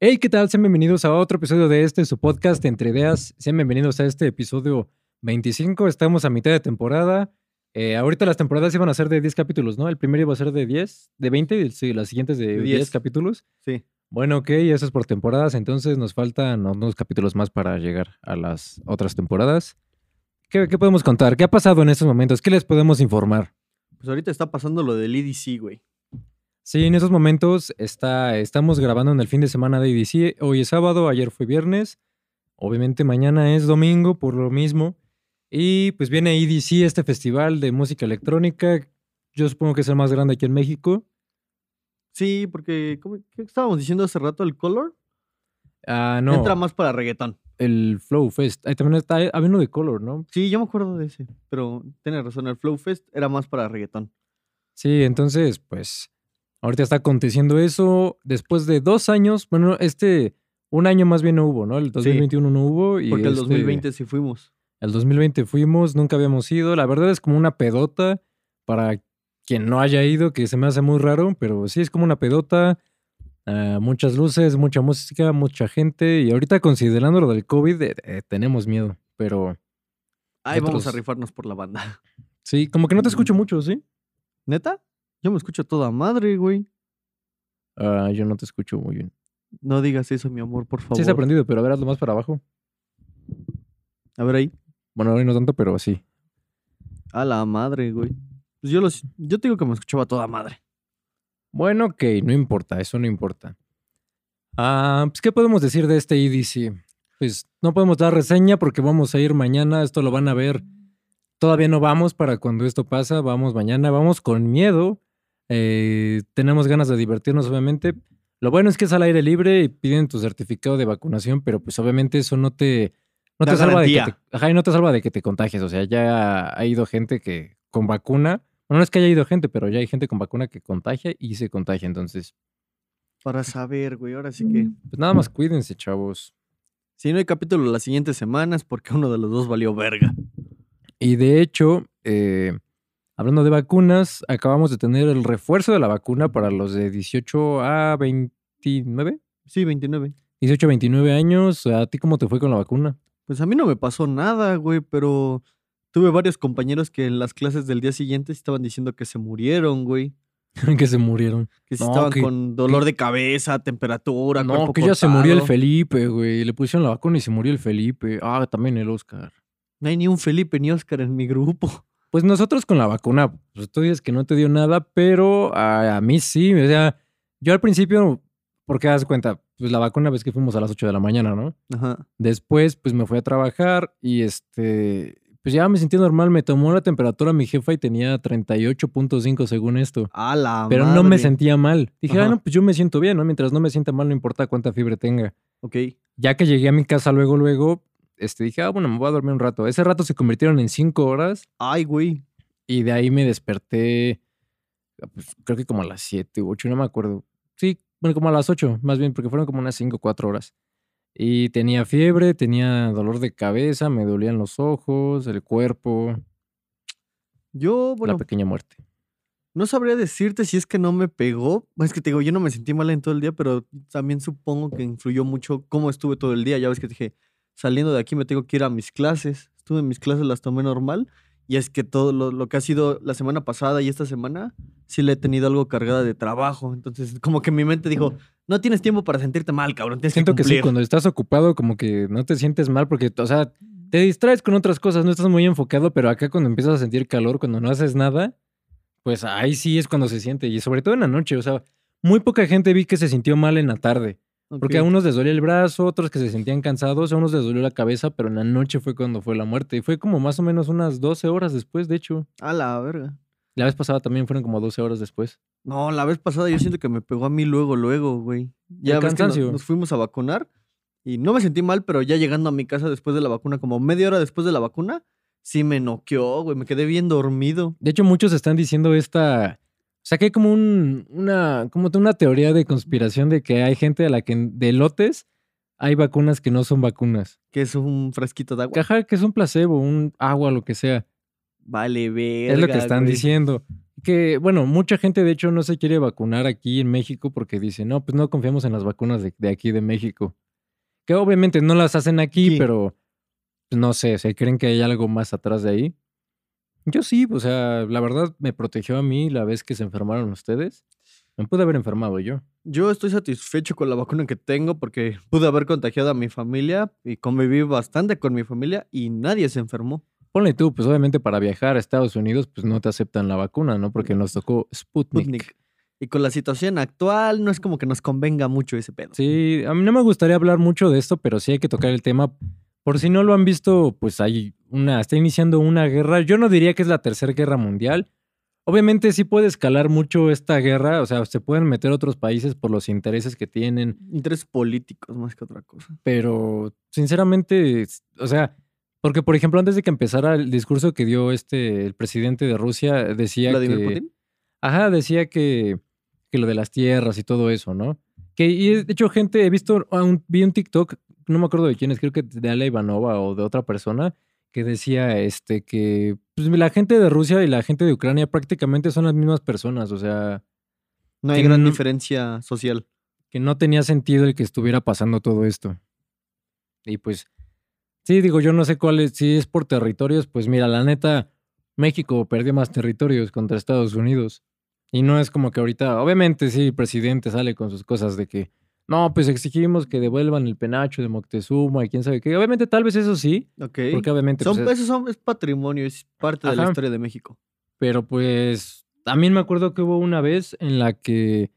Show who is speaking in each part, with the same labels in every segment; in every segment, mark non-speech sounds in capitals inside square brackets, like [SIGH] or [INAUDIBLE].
Speaker 1: Hey, ¿qué tal? Sean bienvenidos a otro episodio de este, su podcast Entre Ideas. Sean bienvenidos a este episodio 25. Estamos a mitad de temporada. Eh, ahorita las temporadas iban a ser de 10 capítulos, ¿no? El primero iba a ser de 10, de 20 y sí, las siguientes de
Speaker 2: De
Speaker 1: 10.
Speaker 2: 10.
Speaker 1: capítulos.
Speaker 2: Sí.
Speaker 1: Bueno, ok, eso es por temporadas. Entonces nos faltan unos capítulos más para llegar a las otras temporadas. ¿Qué, qué podemos contar? ¿Qué ha pasado en estos momentos? ¿Qué les podemos informar?
Speaker 2: Pues ahorita está pasando lo del EDC, güey.
Speaker 1: Sí, en esos momentos está, estamos grabando en el fin de semana de IDC. Hoy es sábado, ayer fue viernes. Obviamente mañana es domingo por lo mismo. Y pues viene EDC, este festival de música electrónica. Yo supongo que es el más grande aquí en México.
Speaker 2: Sí, porque, ¿cómo, ¿qué estábamos diciendo hace rato? ¿El Color?
Speaker 1: Ah, no,
Speaker 2: Entra más para reggaetón.
Speaker 1: el Flow Fest. Ahí también está, había uno de Color, ¿no?
Speaker 2: Sí, yo me acuerdo de ese. Pero tienes razón, el Flow Fest era más para reggaetón.
Speaker 1: Sí, entonces, pues, ahorita está aconteciendo eso. Después de dos años, bueno, este, un año más bien no hubo, ¿no? El 2021 no hubo. Y
Speaker 2: Porque el
Speaker 1: este-
Speaker 2: 2020 sí fuimos.
Speaker 1: El 2020 fuimos, nunca habíamos ido. La verdad es como una pedota para quien no haya ido, que se me hace muy raro, pero sí es como una pedota. ah, muchas luces, mucha música, mucha gente. Y ahorita considerando lo del COVID, eh, eh, tenemos miedo. Pero
Speaker 2: Ahí vamos a rifarnos por la banda.
Speaker 1: sí, como que no te escucho mucho, ¿sí?
Speaker 2: ¿Neta? Yo me escucho a toda madre, güey.
Speaker 1: Ah, yo no te escucho muy bien.
Speaker 2: No digas eso, mi amor, por favor.
Speaker 1: Sí, se ha aprendido, pero a ver, hazlo más para abajo.
Speaker 2: A ver ahí.
Speaker 1: Bueno, hoy no tanto, pero sí.
Speaker 2: A la madre, güey. Pues yo, los, yo te digo que me escuchaba toda madre.
Speaker 1: Bueno, ok, no importa, eso no importa. Ah, pues, ¿qué podemos decir de este EDC? Pues no podemos dar reseña porque vamos a ir mañana, esto lo van a ver. Todavía no vamos para cuando esto pasa, vamos mañana, vamos con miedo. Eh, tenemos ganas de divertirnos, obviamente. Lo bueno es que es al aire libre y piden tu certificado de vacunación, pero pues obviamente eso no te, no te salva de que te,
Speaker 2: garantía.
Speaker 1: ajá, y no te salva de que te contagies. O sea, ya ha ido gente que con vacuna, bueno, no es que haya ido gente, pero ya hay gente con vacuna que contagia y se contagia. Entonces,
Speaker 2: Para saber, güey. Ahora sí que.
Speaker 1: pues nada más cuídense, chavos.
Speaker 2: Si no hay capítulo las siguientes semanas, porque uno de los dos valió verga.
Speaker 1: Y de hecho, eh, hablando de vacunas, acabamos de tener el refuerzo de la vacuna para los de 18 a 29.
Speaker 2: Sí, 29.
Speaker 1: 18 a 29 años. ¿A ti cómo te fue con la vacuna?
Speaker 2: Pues a mí no me pasó nada, güey, pero tuve varios compañeros que en las clases del día siguiente estaban diciendo que se murieron, güey. [LAUGHS]
Speaker 1: que se murieron.
Speaker 2: Que
Speaker 1: No,
Speaker 2: estaban
Speaker 1: que-
Speaker 2: con dolor de cabeza, temperatura,
Speaker 1: No,
Speaker 2: cuerpo
Speaker 1: que ya se murió el. Felipe, güey. Le pusieron la vacuna y se murió el Felipe. Ah, también el Oscar.
Speaker 2: No hay ni un Felipe ni Oscar en mi grupo.
Speaker 1: Pues nosotros con la vacuna, pues tú dices que no te dio nada, pero a, a mí sí. O sea, yo al principio, porque das cuenta, pues la vacuna ves que fuimos a las 8 de la mañana, ¿no?
Speaker 2: Ajá.
Speaker 1: Después, pues me fui a trabajar y este, pues ya me sentí normal. Me tomó la temperatura mi jefa y tenía 38.5 según esto.
Speaker 2: A la
Speaker 1: Pero no me sentía mal. Dije, ah, no, pues yo me siento bien, ¿no? Mientras no me sienta mal, no importa cuánta fiebre tenga.
Speaker 2: Ok.
Speaker 1: Ya que llegué a mi casa luego, luego, este, dije, ah, bueno, me voy a dormir un rato. Ese rato se convirtieron en 5 horas
Speaker 2: Ay, güey.
Speaker 1: y de ahí me desperté, pues, creo que como a las 7 u 8, no me acuerdo. Sí, bueno, como a las 8, más bien, porque fueron como unas 5 o 4 horas. Y tenía fiebre, tenía dolor de cabeza, me dolían los ojos, el cuerpo,
Speaker 2: Yo, bueno,
Speaker 1: la pequeña muerte.
Speaker 2: no sabría decirte si es que no me pegó. Es que te digo, yo no me sentí mal en todo el día, pero también supongo que influyó mucho cómo estuve todo el día. Ya ves que te dije, saliendo de aquí me tengo que ir a mis clases. Estuve en mis clases, las tomé normal. Y es que todo lo, lo que ha sido la semana pasada y esta semana, sí le he tenido algo cargada de trabajo. Entonces, como que mi mente dijo, no tienes tiempo para sentirte mal, cabrón. Tienes
Speaker 1: Siento
Speaker 2: que
Speaker 1: que sí, cuando estás ocupado, como que no te sientes mal, porque, o sea, te distraes con otras cosas, no estás muy enfocado, pero acá cuando empiezas a sentir calor, cuando no haces nada, pues ahí sí es cuando se siente. Y sobre todo en la noche, o sea, muy poca gente vi que se sintió mal en la tarde. Porque a unos les dolía el brazo, otros que se sentían cansados, a unos les dolió la cabeza, pero en la noche fue cuando fue la muerte. Y fue como más o menos unas 12 horas después, de hecho.
Speaker 2: A la verga.
Speaker 1: La vez pasada también fueron como 12 horas después.
Speaker 2: No, la vez pasada yo siento que me pegó a mí luego, luego, güey. Ya ves que nos, nos fuimos a vacunar y no me sentí mal, pero ya llegando a mi casa después de la vacuna, como media hora después de la vacuna, sí me noqueó, güey. Me quedé bien dormido.
Speaker 1: De hecho, muchos están diciendo esta. O sea, que hay como un, una, como una teoría de conspiración de que hay gente a la que de lotes hay vacunas que no son vacunas.
Speaker 2: Que es un frasquito de agua.
Speaker 1: Que, ajá, que es un placebo, un agua, lo que sea.
Speaker 2: Vale, verga.
Speaker 1: es lo que están
Speaker 2: güey.
Speaker 1: diciendo. que, bueno, mucha gente de hecho no se quiere vacunar aquí en México porque dice, no, pues no confiamos en las vacunas de, de aquí de México. Que obviamente no las hacen aquí,
Speaker 2: Sí.
Speaker 1: pero pues, no sé, ¿se creen que hay algo más atrás de ahí? Yo sí, o sea, la verdad me protegió a mí la vez que se enfermaron ustedes. Me pude haber enfermado yo.
Speaker 2: Yo estoy satisfecho con la vacuna que tengo porque pude haber contagiado a mi familia y conviví bastante con mi familia y nadie se enfermó.
Speaker 1: Ponle tú, pues obviamente para viajar a Estados Unidos, pues no te aceptan la vacuna, ¿no? Porque nos tocó Sputnik.
Speaker 2: Sputnik. Y con la situación actual no es como que nos convenga mucho ese pedo.
Speaker 1: Sí, a mí no me gustaría hablar mucho de esto, pero sí hay que tocar el tema. Por si no lo han visto, pues hay una, está iniciando una guerra. Yo no diría que es la tercera guerra mundial. Obviamente sí puede escalar mucho esta guerra, o sea, se pueden meter otros países por los intereses que tienen,
Speaker 2: Intereses políticos más que otra cosa.
Speaker 1: pero sinceramente, o sea, porque por ejemplo antes de que empezara el discurso que dio este el presidente de Rusia decía
Speaker 2: Vladimir
Speaker 1: que
Speaker 2: Putin.
Speaker 1: Ajá, decía que, que lo de las tierras y todo eso, ¿no? Que, y de hecho, gente, he visto, un- vi un TikTok, no me acuerdo de quién es, creo que de Ale Ivanova o de otra persona, que decía este que pues, la gente de Rusia y la gente de Ucrania prácticamente son las mismas personas, o sea,
Speaker 2: No hay gran
Speaker 1: no-
Speaker 2: diferencia social.
Speaker 1: que no tenía sentido el que estuviera pasando todo esto. Y pues, sí, digo, yo no sé cuál es, si es por territorios, pues mira, la neta, México perdió más territorios contra Estados Unidos. Y no es como que ahorita, obviamente sí, el presidente sale con sus cosas de que, no, pues exigimos que devuelvan el penacho de Moctezuma y quién sabe qué. Obviamente tal vez eso sí,
Speaker 2: Ok.
Speaker 1: porque obviamente...
Speaker 2: Son,
Speaker 1: pues, es-
Speaker 2: eso son- es patrimonio, es parte de la historia de México.
Speaker 1: pero pues también me acuerdo que hubo una vez en la que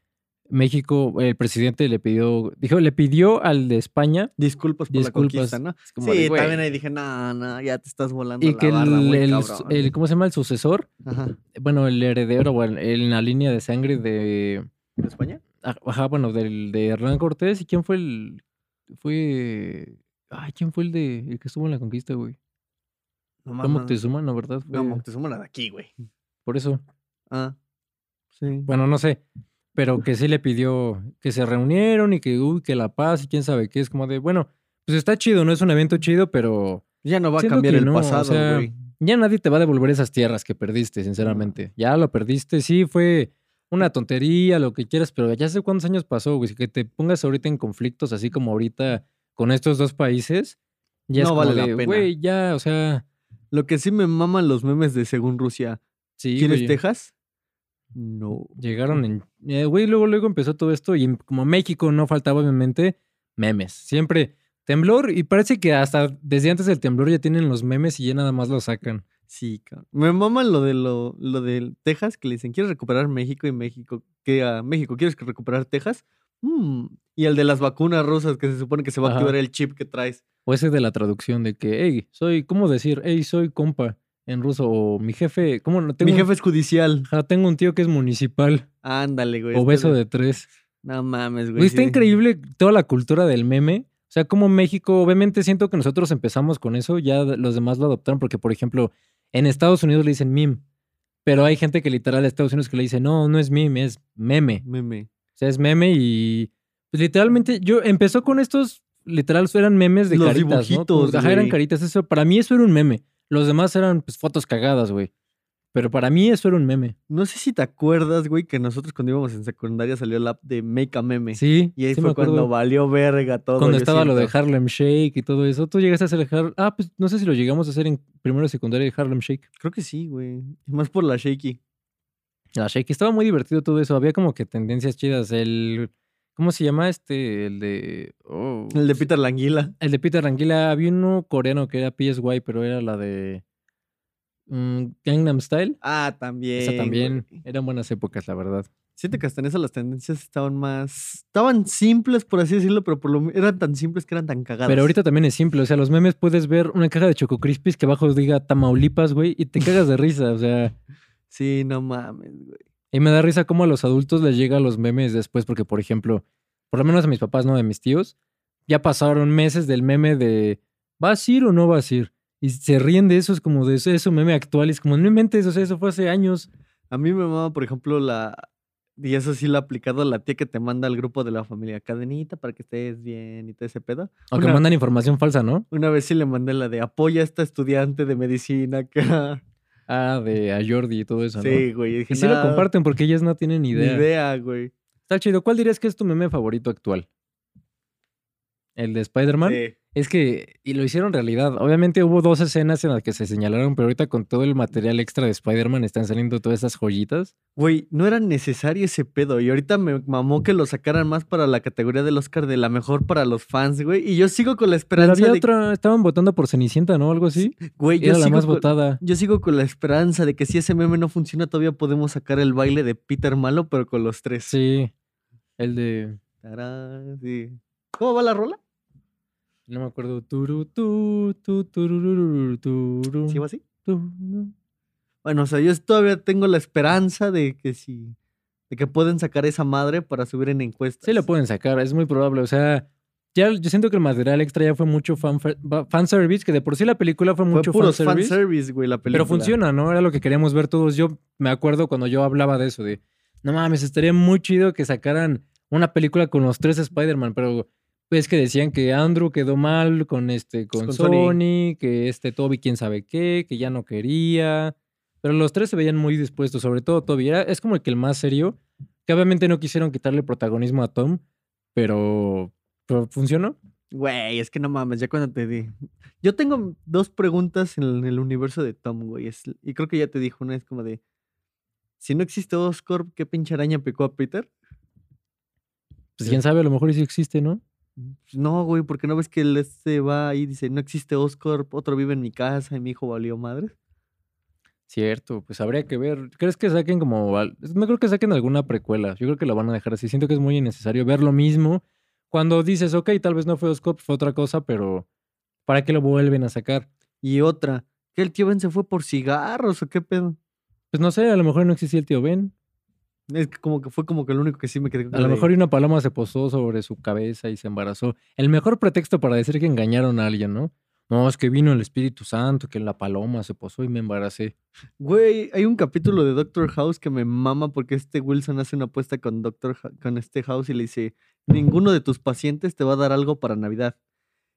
Speaker 1: México, el presidente le pidió, dijo, le pidió al de España
Speaker 2: Disculpas por
Speaker 1: Disculpas.
Speaker 2: la conquista, ¿no?
Speaker 1: Como
Speaker 2: Sí,
Speaker 1: de,
Speaker 2: también ahí dije, no, no, ya te estás volando
Speaker 1: Y
Speaker 2: la
Speaker 1: que el,
Speaker 2: muy
Speaker 1: el-
Speaker 2: cabrón".
Speaker 1: el- ¿cómo se llama? El sucesor,
Speaker 2: Ajá.
Speaker 1: bueno, el heredero, o el- en la línea de sangre de,
Speaker 2: ¿De España?
Speaker 1: Ajá, bueno, del, de Hernán Cortés. ¿Y quién fue el, fue, ay, quién fue el de, el que estuvo en la conquista, güey?
Speaker 2: No, mames.
Speaker 1: Moctezuma, ¿no, verdad?
Speaker 2: No,
Speaker 1: Fue-
Speaker 2: Moctezuma era de aquí, güey.
Speaker 1: por eso.
Speaker 2: Ah, sí.
Speaker 1: Bueno, no sé, pero que sí le pidió que se reunieron y que, uy, que la paz y quién sabe qué. Es como de, bueno, pues está chido, no es un evento chido, pero
Speaker 2: Ya no va a cambiar el
Speaker 1: no, o
Speaker 2: pasado,
Speaker 1: sea,
Speaker 2: güey.
Speaker 1: Ya nadie te va a devolver esas tierras que perdiste, sinceramente. Ya lo perdiste, sí, fue una tontería, lo que quieras, pero ya sé cuántos años pasó, güey. Que te pongas ahorita en conflictos así como ahorita con estos dos países, ya es
Speaker 2: No
Speaker 1: como
Speaker 2: vale la pena.
Speaker 1: güey, ya, o sea,
Speaker 2: Lo que sí me maman los memes de según Rusia.
Speaker 1: sí,
Speaker 2: ¿Quieres
Speaker 1: güey,
Speaker 2: Texas? No.
Speaker 1: Llegaron en, eh, güey, luego, luego empezó todo esto y como México no faltaba obviamente memes. Siempre temblor y parece que hasta desde antes del temblor ya tienen los memes y ya nada más los sacan.
Speaker 2: Sí, cabrón. Me maman lo de lo, lo del Texas, que le dicen, ¿quieres recuperar México? Y México, que a México, ¿quieres recuperar Texas? Mm. Y el de las vacunas rusas, que se supone que se va a activar el chip que traes.
Speaker 1: O ese de la traducción de que, hey, soy, ¿cómo decir? Hey, soy compa en ruso. O mi jefe, ¿cómo no? Tengo
Speaker 2: Mi jefe es judicial.
Speaker 1: ajá, tengo un tío que es municipal.
Speaker 2: Ándale, güey.
Speaker 1: o
Speaker 2: este
Speaker 1: beso de tres.
Speaker 2: No mames, güey.
Speaker 1: Güey, está
Speaker 2: sí.
Speaker 1: increíble toda la cultura del meme. O sea, como México, obviamente siento que nosotros empezamos con eso, ya los demás lo adoptaron, porque, por ejemplo, en Estados Unidos le dicen meme. Pero hay gente que literal de Estados Unidos que le dice, no, no es meme, es meme.
Speaker 2: Meme.
Speaker 1: O sea, es meme y pues, literalmente yo empezó con estos, literal, eran memes de
Speaker 2: Los
Speaker 1: caritas, ¿no?
Speaker 2: dibujitos,
Speaker 1: Como- Ajá, eran caritas. Eso, para mí eso era un meme. Los demás eran pues, fotos cagadas, güey. Pero para mí eso era un meme.
Speaker 2: No sé si te acuerdas, güey, que nosotros cuando íbamos en secundaria salió la app de Make a Meme.
Speaker 1: Sí,
Speaker 2: Y ahí
Speaker 1: sí
Speaker 2: fue
Speaker 1: me
Speaker 2: cuando valió verga todo.
Speaker 1: Cuando estaba lo de. Harlem Shake y todo eso. ¿Tú llegaste a hacer el Har- Ah, pues no sé si lo llegamos a hacer en primero y secundaria de Harlem Shake.
Speaker 2: Creo que sí, güey. Más por la Shaky.
Speaker 1: La Shake. Estaba muy divertido todo eso. Había como que tendencias chidas. El... ¿Cómo se llama este? El de... oh,
Speaker 2: El de Peter Languila.
Speaker 1: El de Peter Anguila. Había uno coreano que era PSY, pero era la de... mm, Gangnam Style.
Speaker 2: Ah, también.
Speaker 1: Esa también.
Speaker 2: güey.
Speaker 1: Eran buenas épocas, la verdad.
Speaker 2: Siento que hasta en eso las tendencias estaban más. Estaban simples, por así decirlo, pero por lo eran tan simples que eran tan cagadas.
Speaker 1: Pero ahorita también es simple. O sea, los memes puedes ver una caja de Choco Crispies que abajo diga Tamaulipas, güey, y te [LAUGHS] cagas de risa. O sea...
Speaker 2: Sí, no mames, güey.
Speaker 1: Y me da risa cómo a los adultos les llega los memes después, porque, por ejemplo, por lo menos a mis papás, no de mis tíos, ya pasaron meses del meme de ¿vas a ir o no vas a ir? Y se ríen de eso, es como de eso, eso meme actual, es como, no inventes, o sea, eso fue hace años.
Speaker 2: A mí me mama, por ejemplo, la. Y eso sí lo ha aplicado la tía que te manda al grupo de la familia. Cadenita para que estés bien y todo ese pedo.
Speaker 1: Aunque
Speaker 2: Una-
Speaker 1: mandan información falsa, ¿no?
Speaker 2: Una vez sí le mandé la de apoya a esta estudiante de medicina [LAUGHS] que.
Speaker 1: Ah, de a Jordi y todo eso, ¿no?
Speaker 2: Sí, güey. Dije,
Speaker 1: Y sí lo
Speaker 2: "Nah,
Speaker 1: comparten porque ellas no tienen Ni idea.
Speaker 2: idea, güey.
Speaker 1: Está chido. ¿Cuál dirías que es tu meme favorito actual? ¿El de Spider-Man?
Speaker 2: Sí.
Speaker 1: Es que, y lo hicieron realidad. Obviamente hubo dos escenas en las que se señalaron, pero ahorita con todo el material extra de Spider-Man están saliendo todas esas joyitas.
Speaker 2: Güey, no era necesario ese pedo. Y ahorita me mamó que lo sacaran más para la categoría del Oscar de la mejor para los fans, güey. Y yo sigo con la
Speaker 1: Pero
Speaker 2: esperanza
Speaker 1: había
Speaker 2: de
Speaker 1: otra, estaban votando por Cenicienta, ¿no? Algo así.
Speaker 2: Güey, yo
Speaker 1: Era la
Speaker 2: sigo
Speaker 1: más
Speaker 2: con-
Speaker 1: votada.
Speaker 2: Yo sigo con la esperanza de que si ese meme no funciona, todavía podemos sacar el baile de Peter Malo, pero con los tres.
Speaker 1: Sí. El de.
Speaker 2: Tarán, sí. ¿Cómo va la rola?
Speaker 1: No me acuerdo. Turu, tu, tu, turururu, turu,
Speaker 2: ¿Sí va así?
Speaker 1: turu.
Speaker 2: Bueno, o sea, yo todavía tengo la esperanza de que si. de que pueden sacar esa madre para subir en encuestas.
Speaker 1: Sí lo pueden sacar, es muy probable. O sea, ya yo siento que el material extra ya fue mucho fan, fanservice, que de por sí la película fue
Speaker 2: Fue
Speaker 1: mucho
Speaker 2: puros
Speaker 1: fanservice.
Speaker 2: fanservice, güey, la película.
Speaker 1: Pero funciona, ¿no? Era lo que queríamos ver todos. Yo me acuerdo cuando yo hablaba de eso, de, no mames, estaría muy chido que sacaran una película con los tres Spider-Man, pero es que decían que Andrew quedó mal con este, con,
Speaker 2: Con
Speaker 1: Sony,
Speaker 2: Sony.
Speaker 1: que este Toby quién sabe qué, que ya no quería. Pero los tres se veían muy dispuestos, sobre todo Toby. Era, es como el que el más serio, que obviamente no quisieron quitarle protagonismo a Tom, pero, pero funcionó.
Speaker 2: Güey, es que no mames, ya cuando te di. Yo tengo dos preguntas en el, universo de Tom, güey. es- y creo que ya te dijo una, es como de. Si no existe Oscorp, ¿qué pinche araña picó a Peter?
Speaker 1: Pues quién sabe, a lo mejor sí existe, ¿no?
Speaker 2: Pues no, güey, porque no ves que él se va ahí y dice, no existe Oscorp, otro vive en mi casa y mi hijo valió madre.
Speaker 1: Cierto, pues habría que ver. ¿Crees que saquen como... No creo que saquen alguna precuela. Yo creo que la van a dejar así. Siento que es muy innecesario ver lo mismo. Cuando dices, ok, tal vez no fue Oscorp, fue otra cosa, pero ¿para qué lo vuelven a sacar?
Speaker 2: Y otra, ¿que el tío Ben se fue por cigarros o qué pedo?
Speaker 1: Pues no sé, a lo mejor no existía el tío Ben.
Speaker 2: Es que como que fue como que lo único que sí me quedé
Speaker 1: A lo mejor una paloma se posó sobre su cabeza y se embarazó. El mejor pretexto para decir que engañaron a alguien, ¿no? No, es que vino el Espíritu Santo, que la paloma se posó y me embaracé.
Speaker 2: Güey, hay un capítulo de Doctor House que me mama porque este Wilson hace una apuesta con Doctor Ha- con este House y le dice, ninguno de tus pacientes te va a dar algo para Navidad.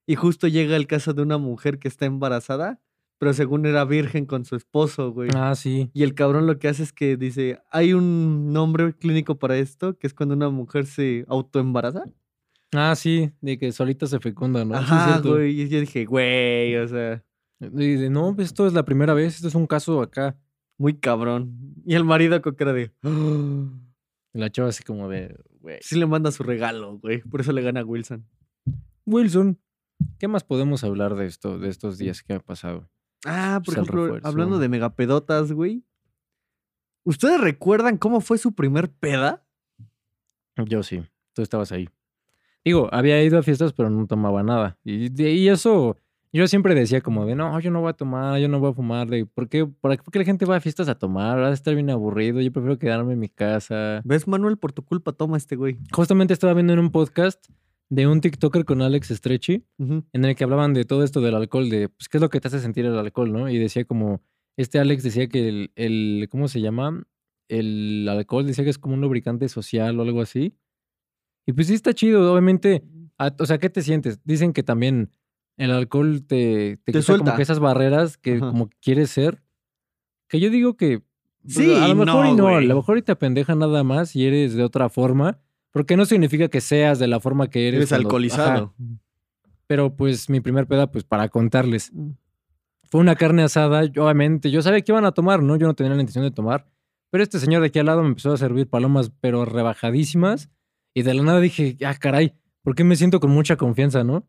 Speaker 2: Y justo llega el caso de una mujer que está embarazada, pero según era virgen con su esposo, güey.
Speaker 1: Ah, sí.
Speaker 2: Y el cabrón lo que hace es que dice, hay un nombre clínico para esto, que es cuando una mujer se autoembaraza.
Speaker 1: Ah, sí, de que solita se fecunda, ¿no? Sí,
Speaker 2: Ajá,
Speaker 1: cierto.
Speaker 2: güey. Y yo dije, güey, o sea,
Speaker 1: Y de, no, pues esto es la primera vez, esto es un caso acá.
Speaker 2: muy cabrón. Y el marido con cara de.
Speaker 1: Y [GASPS] la chava así como de, güey.
Speaker 2: sí le manda su regalo, güey. Por eso le gana a Wilson.
Speaker 1: Wilson, ¿qué más podemos hablar de esto, de estos días que ha pasado?
Speaker 2: Ah, por
Speaker 1: Pues,
Speaker 2: ejemplo,
Speaker 1: refuerzo.
Speaker 2: hablando de megapedotas, güey. ¿Ustedes recuerdan cómo fue su primer peda?
Speaker 1: Yo sí, tú estabas ahí. Digo, había ido a fiestas, pero no tomaba nada. Y eso, yo siempre decía como de, no, yo no voy a tomar, yo no voy a fumar. De, ¿por, qué, ¿Por qué la gente va a fiestas a tomar? Va a estar bien aburrido, yo prefiero quedarme en mi casa.
Speaker 2: ¿Ves, Manuel? Por tu culpa toma este güey.
Speaker 1: Justamente estaba viendo en un podcast de un TikToker con Alex Stretchy, en el que hablaban de todo esto del alcohol, de pues, qué es lo que te hace sentir el alcohol, ¿no? Y decía como, este Alex decía que el, el ¿cómo se llama? El alcohol decía que es como un lubricante social o algo así. Y pues sí está chido, obviamente. a- o sea, ¿qué te sientes? Dicen que también el alcohol te, te,
Speaker 2: Te
Speaker 1: como que esas barreras que
Speaker 2: Ajá.
Speaker 1: como quieres ser. Que yo digo que pues,
Speaker 2: Sí
Speaker 1: a lo mejor
Speaker 2: no,
Speaker 1: y no, a
Speaker 2: güey.
Speaker 1: lo mejor y te apendeja nada más y eres de otra forma. Porque no significa que seas de la forma que eres.
Speaker 2: Eres
Speaker 1: cuando- ajá. Pero pues mi primer peda, pues para contarles. Fue una carne asada, yo, obviamente. Yo sabía que iban a tomar, ¿no? Yo no tenía la intención de tomar. Pero este señor de aquí al lado me empezó a servir palomas, pero rebajadísimas. Y de la nada dije, ah, caray, ¿por qué me siento con mucha confianza, no?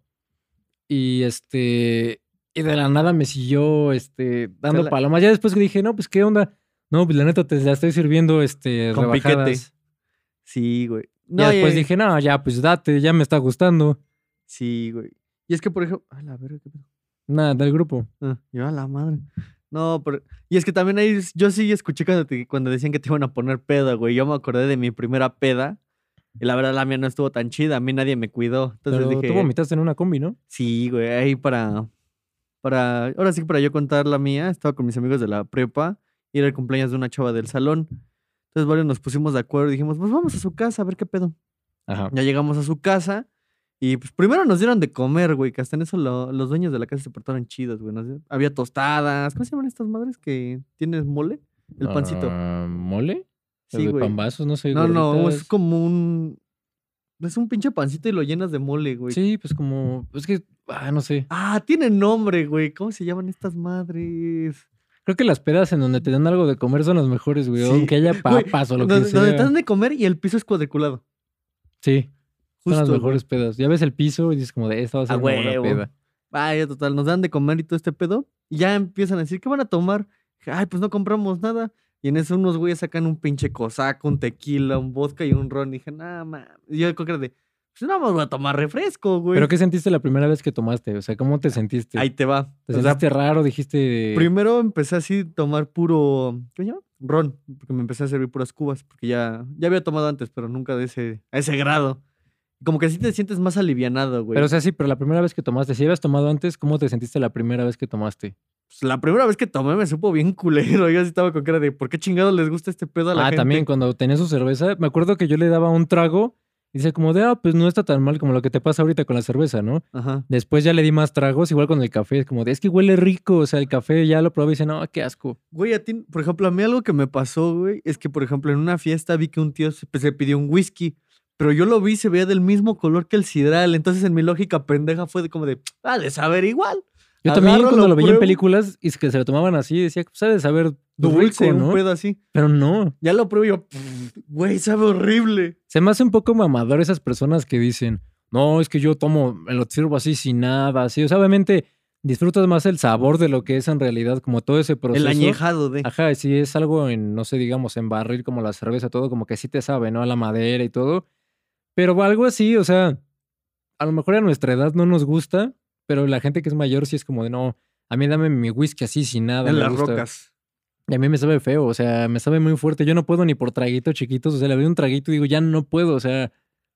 Speaker 1: Y este. Y de la nada me siguió este, dando palomas. Ya después que dije, no, pues qué onda. No, pues la neta te la estoy sirviendo este,
Speaker 2: Con piquete.
Speaker 1: rebajadas.
Speaker 2: Sí, güey. No,
Speaker 1: después
Speaker 2: y-
Speaker 1: dije, no, ya, pues date, ya me está gustando.
Speaker 2: Sí, güey. Y es que, por ejemplo. A la verga, qué.
Speaker 1: Nada, del grupo.
Speaker 2: Ah, yo a la madre. No, pero. Y es que también ahí. Yo sí escuché cuando, te- cuando decían que te iban a poner peda, güey. Yo me acordé de mi primera peda. Y la verdad, la mía no estuvo tan chida. A mí nadie me cuidó. Entonces
Speaker 1: Pero
Speaker 2: dije.
Speaker 1: tú vomitaste en una combi, ¿no?
Speaker 2: Sí, güey, ahí para, para, ahora sí que para yo contar la mía, estaba con mis amigos de la prepa y era el cumpleaños de una chava del salón. Entonces varios nos pusimos de acuerdo y dijimos, pues vamos a su casa a ver qué pedo.
Speaker 1: Ajá.
Speaker 2: Ya llegamos a su casa Y pues primero nos dieron de comer, güey, que hasta en eso lo- los dueños de la casa se portaron chidos, güey. nos había tostadas. ¿Cómo se llaman estas madres que tienes mole? El pancito.
Speaker 1: Ah, ¿Mole?
Speaker 2: sí,
Speaker 1: de
Speaker 2: güey.
Speaker 1: pambazos, no sé.
Speaker 2: No, no, es como un. Es un pinche pancito y lo llenas de mole, güey.
Speaker 1: Sí, pues como. Es que. Ah, no sé.
Speaker 2: Ah, tiene nombre, güey. ¿Cómo se llaman estas madres?
Speaker 1: Creo que las pedas en donde te dan algo de comer son las mejores, güey.
Speaker 2: Sí.
Speaker 1: Aunque haya
Speaker 2: Güey,
Speaker 1: papas o lo
Speaker 2: donde,
Speaker 1: que
Speaker 2: donde te
Speaker 1: sea.
Speaker 2: dan de comer y el piso es cuadriculado.
Speaker 1: Sí, son las
Speaker 2: Justo, güey.
Speaker 1: mejores pedas. Ya ves el piso y dices como de esta va a ser
Speaker 2: A
Speaker 1: una buena peda.
Speaker 2: Vaya, total, nos dan de comer y todo este pedo. Y ya empiezan a decir, ¿qué van a tomar? Ay, pues no compramos nada. Y en eso unos güeyes sacan un pinche cosaco, un tequila, un vodka y un ron. Y dije, nada. Y yo creo que era de, pues no vamos a tomar refresco, güey.
Speaker 1: ¿Pero qué sentiste la primera vez que tomaste? O sea, ¿cómo te sentiste?
Speaker 2: Ahí te va.
Speaker 1: ¿Te
Speaker 2: O sea,
Speaker 1: sentiste raro? Dijiste...
Speaker 2: primero empecé así a tomar puro, ¿qué se llama? Ron, porque me empecé a servir puras cubas, porque ya, ya había tomado antes, pero nunca de ese, a ese grado. Como que así te sientes más alivianado, güey.
Speaker 1: Pero o sea, sí, pero la primera vez que tomaste, si habías tomado antes, ¿cómo te sentiste la primera vez que tomaste?
Speaker 2: Pues, la primera vez que tomé me supo bien culero. [LAUGHS] Yo así estaba con cara de, ¿por qué chingados les gusta este pedo a la
Speaker 1: Ah,
Speaker 2: gente?
Speaker 1: también cuando tenía su cerveza, me acuerdo que yo le daba un trago dice como de, ah, pues no está tan mal como lo que te pasa ahorita con la cerveza, ¿no?
Speaker 2: Ajá.
Speaker 1: Después ya le di más tragos, igual con el café, es como de, es que huele rico, o sea, el café ya lo probé y dice, no, qué asco.
Speaker 2: Güey, a ti, por ejemplo, a mí algo que me pasó, güey, es que, por ejemplo, en una fiesta vi que un tío se, se pidió un whisky, pero yo lo vi y se veía del mismo color que el sidral. Entonces, en mi lógica pendeja fue de como de, ah, de saber igual.
Speaker 1: Yo también
Speaker 2: Agarro,
Speaker 1: cuando lo veía en
Speaker 2: pruebo,
Speaker 1: películas y que se lo tomaban así, decía, pues sabe de saber
Speaker 2: Dulce,
Speaker 1: ¿no?
Speaker 2: un pedo así.
Speaker 1: Pero no.
Speaker 2: Ya lo pruebo y yo, güey, sabe horrible.
Speaker 1: Se me hace un poco mamador esas personas que dicen, no, es que yo tomo, me lo sirvo así sin nada, así. O sea, obviamente disfrutas más el sabor de lo que es en realidad, como todo ese proceso.
Speaker 2: El añejado de.
Speaker 1: Ajá, si es algo en, no sé, digamos, en barril como la cerveza, todo, como que sí te sabe, ¿no? A la madera y todo. Pero algo así, o sea, a lo mejor a nuestra edad no nos gusta, pero la gente que es mayor sí es como de, no, a mí dame mi whisky así sin nada.
Speaker 2: en
Speaker 1: me
Speaker 2: las
Speaker 1: gusta".
Speaker 2: rocas.
Speaker 1: Y a mí me sabe feo, o sea, me sabe muy fuerte. Yo no puedo ni por traguitos chiquitos, o sea, le doy un traguito y digo, ya no puedo, o sea,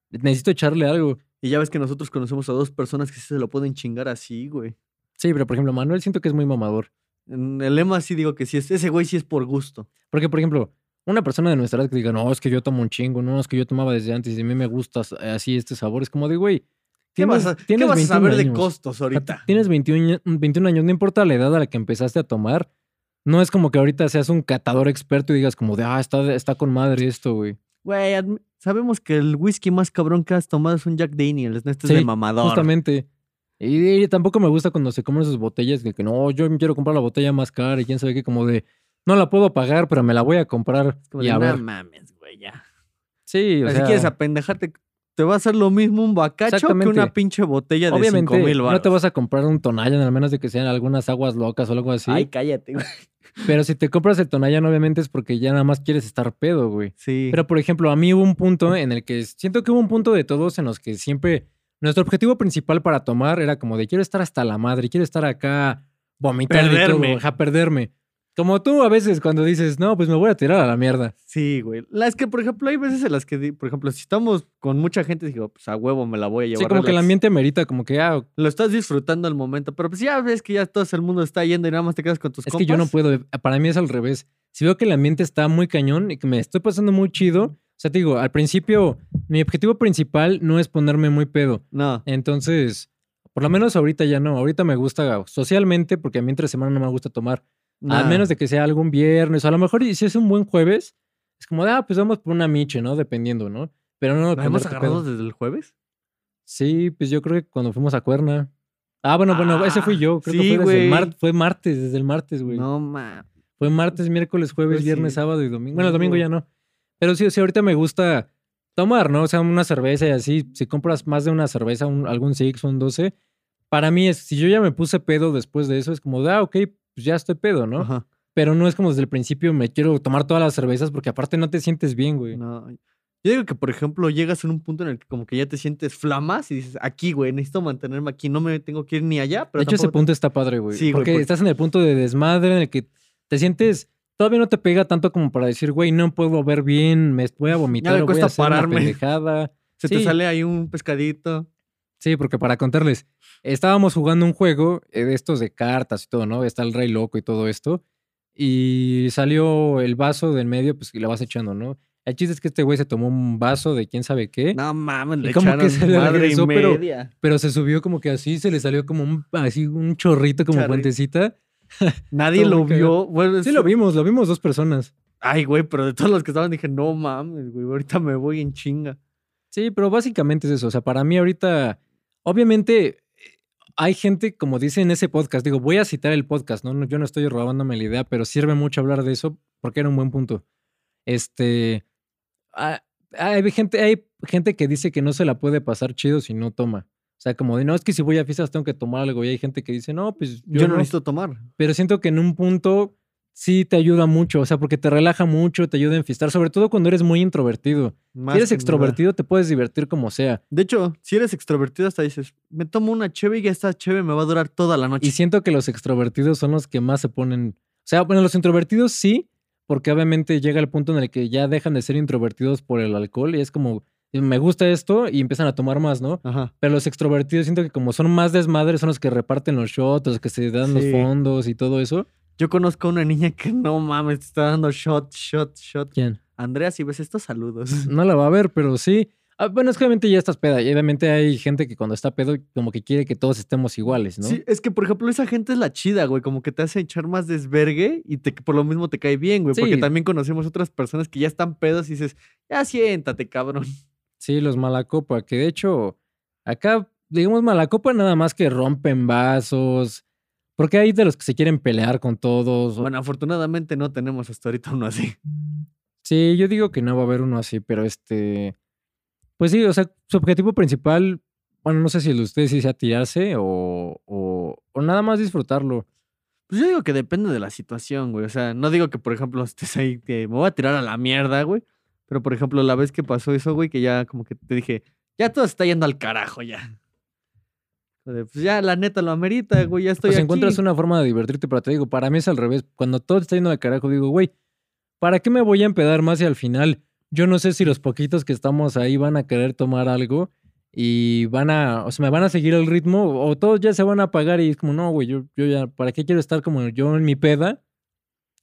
Speaker 1: necesito echarle algo.
Speaker 2: Y ya ves que nosotros conocemos a dos personas que sí se lo pueden chingar así, güey.
Speaker 1: Sí, pero por ejemplo, Manuel siento que es muy mamador.
Speaker 2: En el lema sí digo que sí es. Ese güey sí es por gusto.
Speaker 1: Porque, por ejemplo, una persona de nuestra edad que diga, no, es que yo tomo un chingo, no, es que yo tomaba desde antes y a mí me gusta s- así este sabor, es como de, güey.
Speaker 2: ¿Qué vas a, ¿qué vas a
Speaker 1: 21
Speaker 2: saber de
Speaker 1: años.
Speaker 2: costos
Speaker 1: O sea,
Speaker 2: ahorita?
Speaker 1: Tienes 21, año- 21 años, no importa la edad a la que empezaste a tomar. No es como que ahorita seas un catador experto y digas como de, ah, está, está con madre esto, güey.
Speaker 2: Güey, sabemos que el whisky más cabrón que has tomado es un Jack Daniels, ¿no? Este es de mamador.
Speaker 1: Justamente. Y, y tampoco me gusta cuando se comen sus botellas de que no, yo quiero comprar la botella más cara y quién sabe qué, como de, no la puedo pagar, pero me la voy a comprar.
Speaker 2: Es como
Speaker 1: y
Speaker 2: de,
Speaker 1: a
Speaker 2: "No
Speaker 1: ver.
Speaker 2: mames, güey, ya.
Speaker 1: Sí, o
Speaker 2: si
Speaker 1: sea,
Speaker 2: quieres apendejarte, te va a hacer lo mismo un bacacho que una pinche botella de
Speaker 1: obviamente
Speaker 2: 5 mil
Speaker 1: no te vas a comprar un Tonayan, al menos de que sean algunas aguas locas o algo así.
Speaker 2: Ay, cállate, güey. [LAUGHS]
Speaker 1: Pero si te compras el Tonayan, obviamente es porque ya nada más quieres estar pedo, güey.
Speaker 2: Sí.
Speaker 1: Pero, por ejemplo, a mí hubo un punto en el que siento que hubo un punto de todos en los que siempre nuestro objetivo principal para tomar era como de quiero estar hasta la madre, quiero estar acá vomitando y
Speaker 2: Perderme.
Speaker 1: todo, ajá, perderme. Como tú a veces cuando dices, no, pues me voy a tirar a la mierda.
Speaker 2: Sí, güey. La es que, por ejemplo, hay veces en las que, por ejemplo, si estamos con mucha gente, digo, pues a huevo me la voy a llevar.
Speaker 1: Sí, como que el
Speaker 2: relax.
Speaker 1: ambiente amerita, como que, ah,
Speaker 2: Lo estás disfrutando al momento, pero pues ya ves que ya todo el mundo está yendo y nada más te quedas con tus
Speaker 1: es que yo no
Speaker 2: compas.
Speaker 1: puedo. Para mí es al revés. Si veo que el ambiente está muy cañón y que me estoy pasando muy chido, o sea, te digo, al principio, mi objetivo principal no es ponerme muy pedo.
Speaker 2: No.
Speaker 1: Entonces, por lo menos ahorita ya no. Ahorita me gusta socialmente, porque a mí entre semana no me gusta tomar.
Speaker 2: Nada.
Speaker 1: A menos de que sea algún viernes, o a lo mejor y si es un buen jueves, es como ah, pues vamos por una miche, ¿no? Dependiendo, ¿no? Pero no.
Speaker 2: ¿La hemos agarrado desde el jueves?
Speaker 1: Sí, pues yo creo que cuando fuimos a Cuerna. Ah, bueno, bueno, ese fui yo. Creo
Speaker 2: sí,
Speaker 1: que fue, desde el
Speaker 2: güey.
Speaker 1: mar- fue martes, desde el martes, güey.
Speaker 2: No, ma.
Speaker 1: Fue martes, miércoles, jueves,
Speaker 2: Pues
Speaker 1: viernes,
Speaker 2: sí.
Speaker 1: sábado y domingo. Bueno, domingo ya no. Pero sí, sí, ahorita me gusta tomar, ¿no? O sea, una cerveza y así. Si compras más de una cerveza, un- algún Six, un 12, para mí es, si yo ya me puse pedo después de eso, es como, ah, ok, pues ya estoy pedo, ¿no?
Speaker 2: Ajá.
Speaker 1: Pero no es como desde el principio me quiero tomar todas las cervezas porque aparte no te sientes bien, güey.
Speaker 2: No. Yo digo que, por ejemplo, llegas en un punto en el que como que ya te sientes flamas y dices, aquí, güey, necesito mantenerme aquí, no me tengo que ir ni allá, pero
Speaker 1: de hecho, ese punto está padre, güey.
Speaker 2: Sí, güey,
Speaker 1: porque
Speaker 2: porque-
Speaker 1: estás en el punto de desmadre en el que te sientes... Todavía no te pega tanto como para decir, güey, no puedo ver bien, me voy a vomitar,
Speaker 2: me
Speaker 1: o voy
Speaker 2: cuesta
Speaker 1: a hacer una
Speaker 2: pararme.
Speaker 1: pendejada.
Speaker 2: se te sale ahí un pescadito.
Speaker 1: Sí, porque para contarles, estábamos jugando un juego eh, de estos de cartas y todo, ¿no? Está el rey loco y todo esto. Y salió el vaso del medio, pues y la vas echando, ¿no? El chiste es que este güey se tomó un vaso de quién sabe qué.
Speaker 2: No mames, le
Speaker 1: Y como que se le
Speaker 2: madre y
Speaker 1: regresó, pero-
Speaker 2: media.
Speaker 1: Pero se subió como que así, se le salió como un, así un chorrito, como
Speaker 2: Charri-
Speaker 1: fuentecita. [LAUGHS]
Speaker 2: Nadie lo vio. Bueno,
Speaker 1: Sí
Speaker 2: es-
Speaker 1: lo vimos, lo vimos dos personas.
Speaker 2: Ay, güey, pero de todos los que estaban dije, no mames, güey, ahorita me voy en chinga.
Speaker 1: Sí, pero básicamente es eso. O sea, para mí ahorita, obviamente, hay gente, como dice en ese podcast, digo, voy a citar el podcast, ¿no? No, Yo no estoy robándome la idea, pero sirve mucho hablar de eso porque era un buen punto. Este, ah, hay gente, hay gente que dice que no se la puede pasar chido si no toma. O sea, como de, no, es que si voy a fiestas tengo que tomar algo. Y hay gente que dice, no, pues
Speaker 2: Yo,
Speaker 1: yo,
Speaker 2: no
Speaker 1: no.
Speaker 2: necesito tomar.
Speaker 1: Pero siento que en un punto sí te ayuda mucho. O sea, porque te relaja mucho, te ayuda a enfiestar, sobre todo cuando eres muy introvertido.
Speaker 2: Más
Speaker 1: si eres
Speaker 2: nada.
Speaker 1: extrovertido, te puedes divertir como sea.
Speaker 2: De hecho, si eres extrovertido, hasta dices, me tomo una cheve y esta cheve me va a durar toda la noche.
Speaker 1: Y siento que los extrovertidos son los que más se ponen. O sea, bueno, los introvertidos sí, porque obviamente llega el punto en el que ya dejan de ser introvertidos por el alcohol y es como, me gusta esto y empiezan a tomar más, ¿no?
Speaker 2: Ajá.
Speaker 1: Pero los extrovertidos siento que como son más desmadres, son los que reparten los shots, los que se dan los fondos y todo eso.
Speaker 2: Yo conozco a una niña que no mames, te está dando shot, shot, shot.
Speaker 1: ¿Quién?
Speaker 2: Andrea, si ves estos saludos. [LAUGHS]
Speaker 1: No la va a ver, pero sí. Ah, bueno, es que obviamente ya estás peda y obviamente hay gente que cuando está pedo como que quiere que todos estemos iguales, ¿no?
Speaker 2: Sí, es que por ejemplo, esa gente es la chida, güey. Como que te hace echar más desvergue y te, por lo mismo te cae bien, güey. Porque también conocemos otras personas que ya están pedos y dices, ya siéntate, cabrón.
Speaker 1: Sí, los malacopa, que de hecho, acá, digamos malacopa nada más que rompen vasos, porque hay de los que se quieren pelear con todos. o-
Speaker 2: Bueno, afortunadamente no tenemos hasta ahorita uno así.
Speaker 1: Sí, yo digo que no va a haber uno así, pero este, pues sí, o sea, su objetivo principal, bueno, no sé si el de ustedes sí sea tirarse o, o, o nada más disfrutarlo.
Speaker 2: Pues yo digo que depende de la situación, güey. O sea, no digo que, por ejemplo, [LAUGHS] estés ahí que me voy a tirar a la mierda, güey. Pero, por ejemplo, la vez que pasó eso, güey, que ya como que te dije, ya todo está yendo al carajo, ya. Pues ya, la neta lo amerita, güey, ya estoy
Speaker 1: Pues
Speaker 2: aquí.
Speaker 1: encuentras una forma de divertirte, pero te digo, para mí es al revés. Cuando todo está yendo al carajo, digo, güey, ¿para qué me voy a empedar más y al final yo no sé si los poquitos que estamos ahí van a querer tomar algo y van a, o sea, me van a seguir el ritmo o todos ya se van a apagar y es como, no, güey, yo, yo ya, ¿para qué quiero estar como yo en mi peda?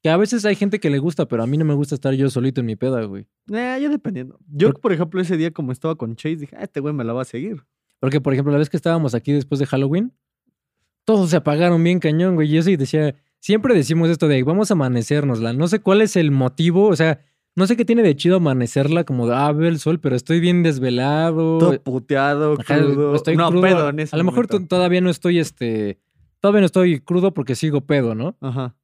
Speaker 1: Que a veces hay gente que le gusta, pero a mí no me gusta estar yo solito en mi peda, güey.
Speaker 2: Eh, yo dependiendo. Yo,
Speaker 1: Por-
Speaker 2: por ejemplo, ese día como estaba con Chase, dije, ah, este güey me la va a seguir.
Speaker 1: Porque, por ejemplo, la vez que estábamos aquí después de Halloween, todos se apagaron bien cañón, güey. Y yo sí decía, siempre decimos esto de vamos a amanecérnosla. No sé cuál es el motivo, o sea, no sé qué tiene de chido amanecerla, como de, ah, veo el sol, pero estoy bien desvelado.
Speaker 2: Todo puteado,
Speaker 1: Ajá,
Speaker 2: crudo.
Speaker 1: estoy
Speaker 2: no,
Speaker 1: crudo.
Speaker 2: pedo en ese
Speaker 1: A lo mejor todavía no estoy, este, todavía no estoy crudo porque sigo pedo, ¿no?
Speaker 2: Ajá.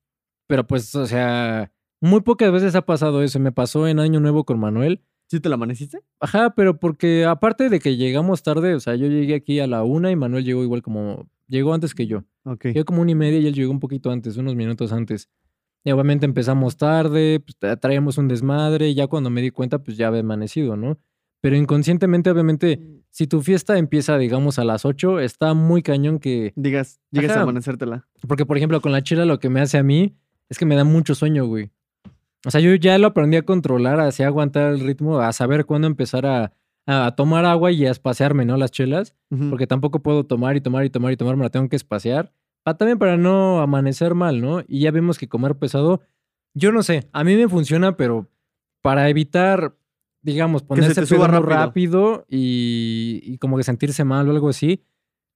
Speaker 1: Pero pues, o sea, muy pocas veces ha pasado eso. Me pasó en Año Nuevo con Manuel.
Speaker 2: ¿Sí te la amaneciste?
Speaker 1: Ajá, pero porque aparte de que llegamos tarde, o sea, yo llegué aquí a la una y Manuel llegó igual como, llegó antes que yo.
Speaker 2: Ok.
Speaker 1: Llegó como una y media y él llegó un poquito antes, unos minutos antes. Y obviamente empezamos tarde, pues, tra- traíamos un desmadre y ya cuando me di cuenta, pues ya había amanecido, ¿no? Pero inconscientemente, obviamente, si tu fiesta empieza, digamos, a las 8, está muy cañón que...
Speaker 2: Digas, llegas a amanecértela.
Speaker 1: Porque, por ejemplo, con la chela lo que me hace a mí es que me da mucho sueño, güey. O sea, yo ya lo aprendí a controlar, así a aguantar el ritmo, a saber cuándo empezar a, a tomar agua y a espaciarme, ¿no? Las chelas. Porque tampoco puedo tomar y tomar y tomar y tomar, me la tengo que espaciar. Pa- también para no amanecer mal, ¿no? Y ya vemos que comer pesado, yo no sé, a mí me funciona, pero para evitar, digamos,
Speaker 2: se
Speaker 1: ponerse
Speaker 2: suba rápido.
Speaker 1: rápido y, y como que sentirse mal o algo así,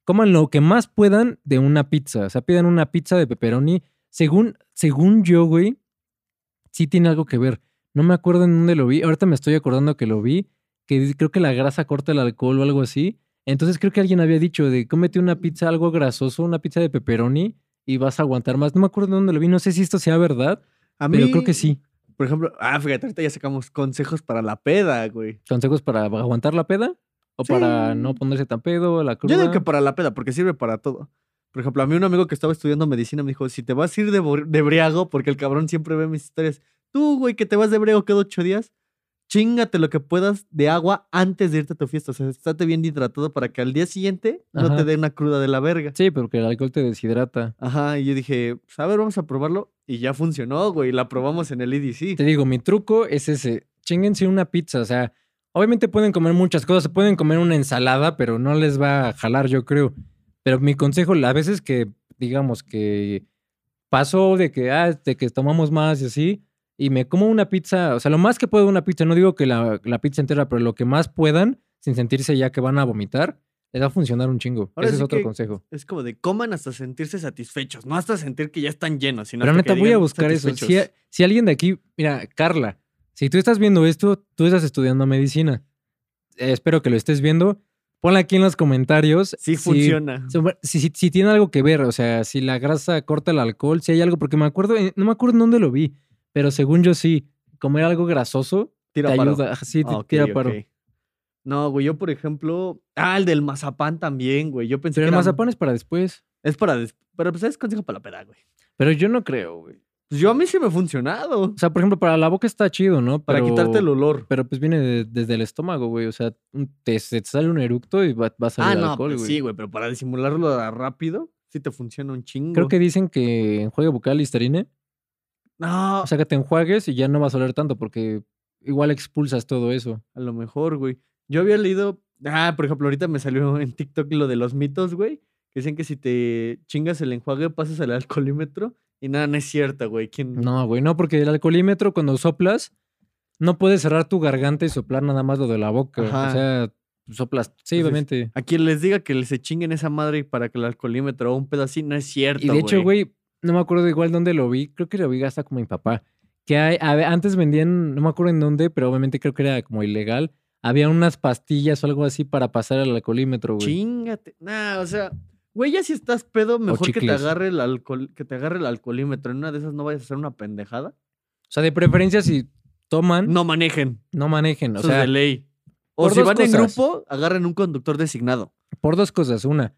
Speaker 1: coman lo que más puedan de una pizza. O sea, pidan una pizza de pepperoni. Según, según yo, güey, sí tiene algo que ver. No me acuerdo en dónde lo vi. Ahorita me estoy acordando que lo vi, que creo que la grasa corta el alcohol o algo así. Entonces creo que alguien había dicho de cómete una pizza algo grasoso, una pizza de pepperoni y vas a aguantar más. No me acuerdo de dónde lo vi, no sé si esto sea verdad,
Speaker 2: A
Speaker 1: pero
Speaker 2: mí,
Speaker 1: creo que sí.
Speaker 2: Por ejemplo, ah, fíjate, ahorita ya sacamos consejos para la peda, güey.
Speaker 1: ¿Consejos para aguantar la peda? ¿O
Speaker 2: Sí.
Speaker 1: para no ponerse tan pedo, la cruda?
Speaker 2: Yo digo que para la peda, porque sirve para todo. Por ejemplo, a mí un amigo que estaba estudiando medicina me dijo, si te vas a ir de, de briago, porque el cabrón siempre ve mis historias, tú, güey, que te vas de briago queda ocho días, chingate lo que puedas de agua antes de irte a tu fiesta. O sea, estate bien hidratado para que al día siguiente no te dé una cruda de la verga.
Speaker 1: Sí, porque el alcohol te deshidrata.
Speaker 2: Ajá, y yo dije, pues, a ver, vamos a probarlo. Y ya funcionó, güey, la probamos en el EDC.
Speaker 1: Te digo, mi truco es ese. Chinguense una pizza. O sea, obviamente pueden comer muchas cosas. Pueden comer una ensalada, pero no les va a jalar, yo creo. Pero mi consejo, a veces que, digamos, que pasó de que, ah, de que tomamos más y así, y me como una pizza, o sea, lo más que puedo una pizza, no digo que la, la pizza entera, pero lo que más puedan, sin sentirse ya que van a vomitar, les va a funcionar un chingo.
Speaker 2: Ahora
Speaker 1: Ese
Speaker 2: sí
Speaker 1: es otro consejo.
Speaker 2: Es como de coman hasta sentirse satisfechos, no hasta sentir que ya están llenos, sino
Speaker 1: Pero
Speaker 2: hasta
Speaker 1: neta,
Speaker 2: que
Speaker 1: voy a buscar eso. Si, si alguien de aquí, mira, Carla, si tú estás viendo esto, tú estás estudiando medicina. Eh, espero que lo estés viendo. Ponla aquí en los comentarios.
Speaker 2: Sí
Speaker 1: si-
Speaker 2: funciona.
Speaker 1: Si, si- si tiene algo que ver, o sea, si la grasa corta el alcohol, si hay algo, porque me acuerdo, eh, no me acuerdo en dónde lo vi, pero según yo sí, comer algo grasoso
Speaker 2: Tira
Speaker 1: te
Speaker 2: paro.
Speaker 1: ayuda. Sí, te
Speaker 2: Ah, ok,
Speaker 1: tira paro.
Speaker 2: No, güey, yo por ejemplo. Ah, el del mazapán también, güey. Yo pensé
Speaker 1: Pero el
Speaker 2: que era-
Speaker 1: mazapán es para después.
Speaker 2: Es para. des- Pero pues es consejo para la peda, güey.
Speaker 1: Pero yo no creo, güey.
Speaker 2: Pues yo a mí sí me ha funcionado.
Speaker 1: O sea, por ejemplo, para la boca está chido, ¿no?
Speaker 2: Para quitarte el olor.
Speaker 1: Pero pues viene de- desde el estómago, güey. O sea, te, sale un eructo y va, va a
Speaker 2: Ah,
Speaker 1: salir
Speaker 2: no,
Speaker 1: alcohol,
Speaker 2: pues
Speaker 1: güey.
Speaker 2: sí, güey, pero para disimularlo rápido, sí te funciona un chingo.
Speaker 1: Creo que dicen que enjuague bucal Listerine.
Speaker 2: No,
Speaker 1: O sea, que te enjuagues y ya no vas a oler tanto porque igual expulsas todo eso.
Speaker 2: a lo mejor, güey. Yo había leído. Ah, por ejemplo, ahorita me salió en TikTok lo de los mitos, güey. Que dicen que si te chingas el enjuague, pasas al alcoholímetro. Y nada, no es cierto, güey. ¿Quién...
Speaker 1: No, güey, no, porque el alcoholímetro cuando soplas, no puedes cerrar tu garganta y soplar nada más lo de la boca.
Speaker 2: Ajá.
Speaker 1: O sea, soplas. Sí,
Speaker 2: Entonces,
Speaker 1: obviamente.
Speaker 2: A quien les diga que se chinguen esa madre para que el alcoholímetro o un pedacito, no es cierto.
Speaker 1: Y de hecho, güey, no me acuerdo igual dónde lo vi. Creo que lo vi hasta como mi papá. Que hay, a antes vendían, no me acuerdo en dónde, pero obviamente creo que era como ilegal. Había unas pastillas o algo así para pasar al alcoholímetro, güey.
Speaker 2: Chingate. Nah, o sea, güey, ya si estás pedo, mejor que te agarre el alcohol, que te agarre el alcoholímetro. En una de esas no vayas a hacer una pendejada.
Speaker 1: O sea, de preferencia, si toman, no,
Speaker 2: No manejen.
Speaker 1: manejen. O
Speaker 2: Eso es
Speaker 1: sea,
Speaker 2: de ley. O si van en grupo, agarren un conductor designado.
Speaker 1: por dos cosas. Una,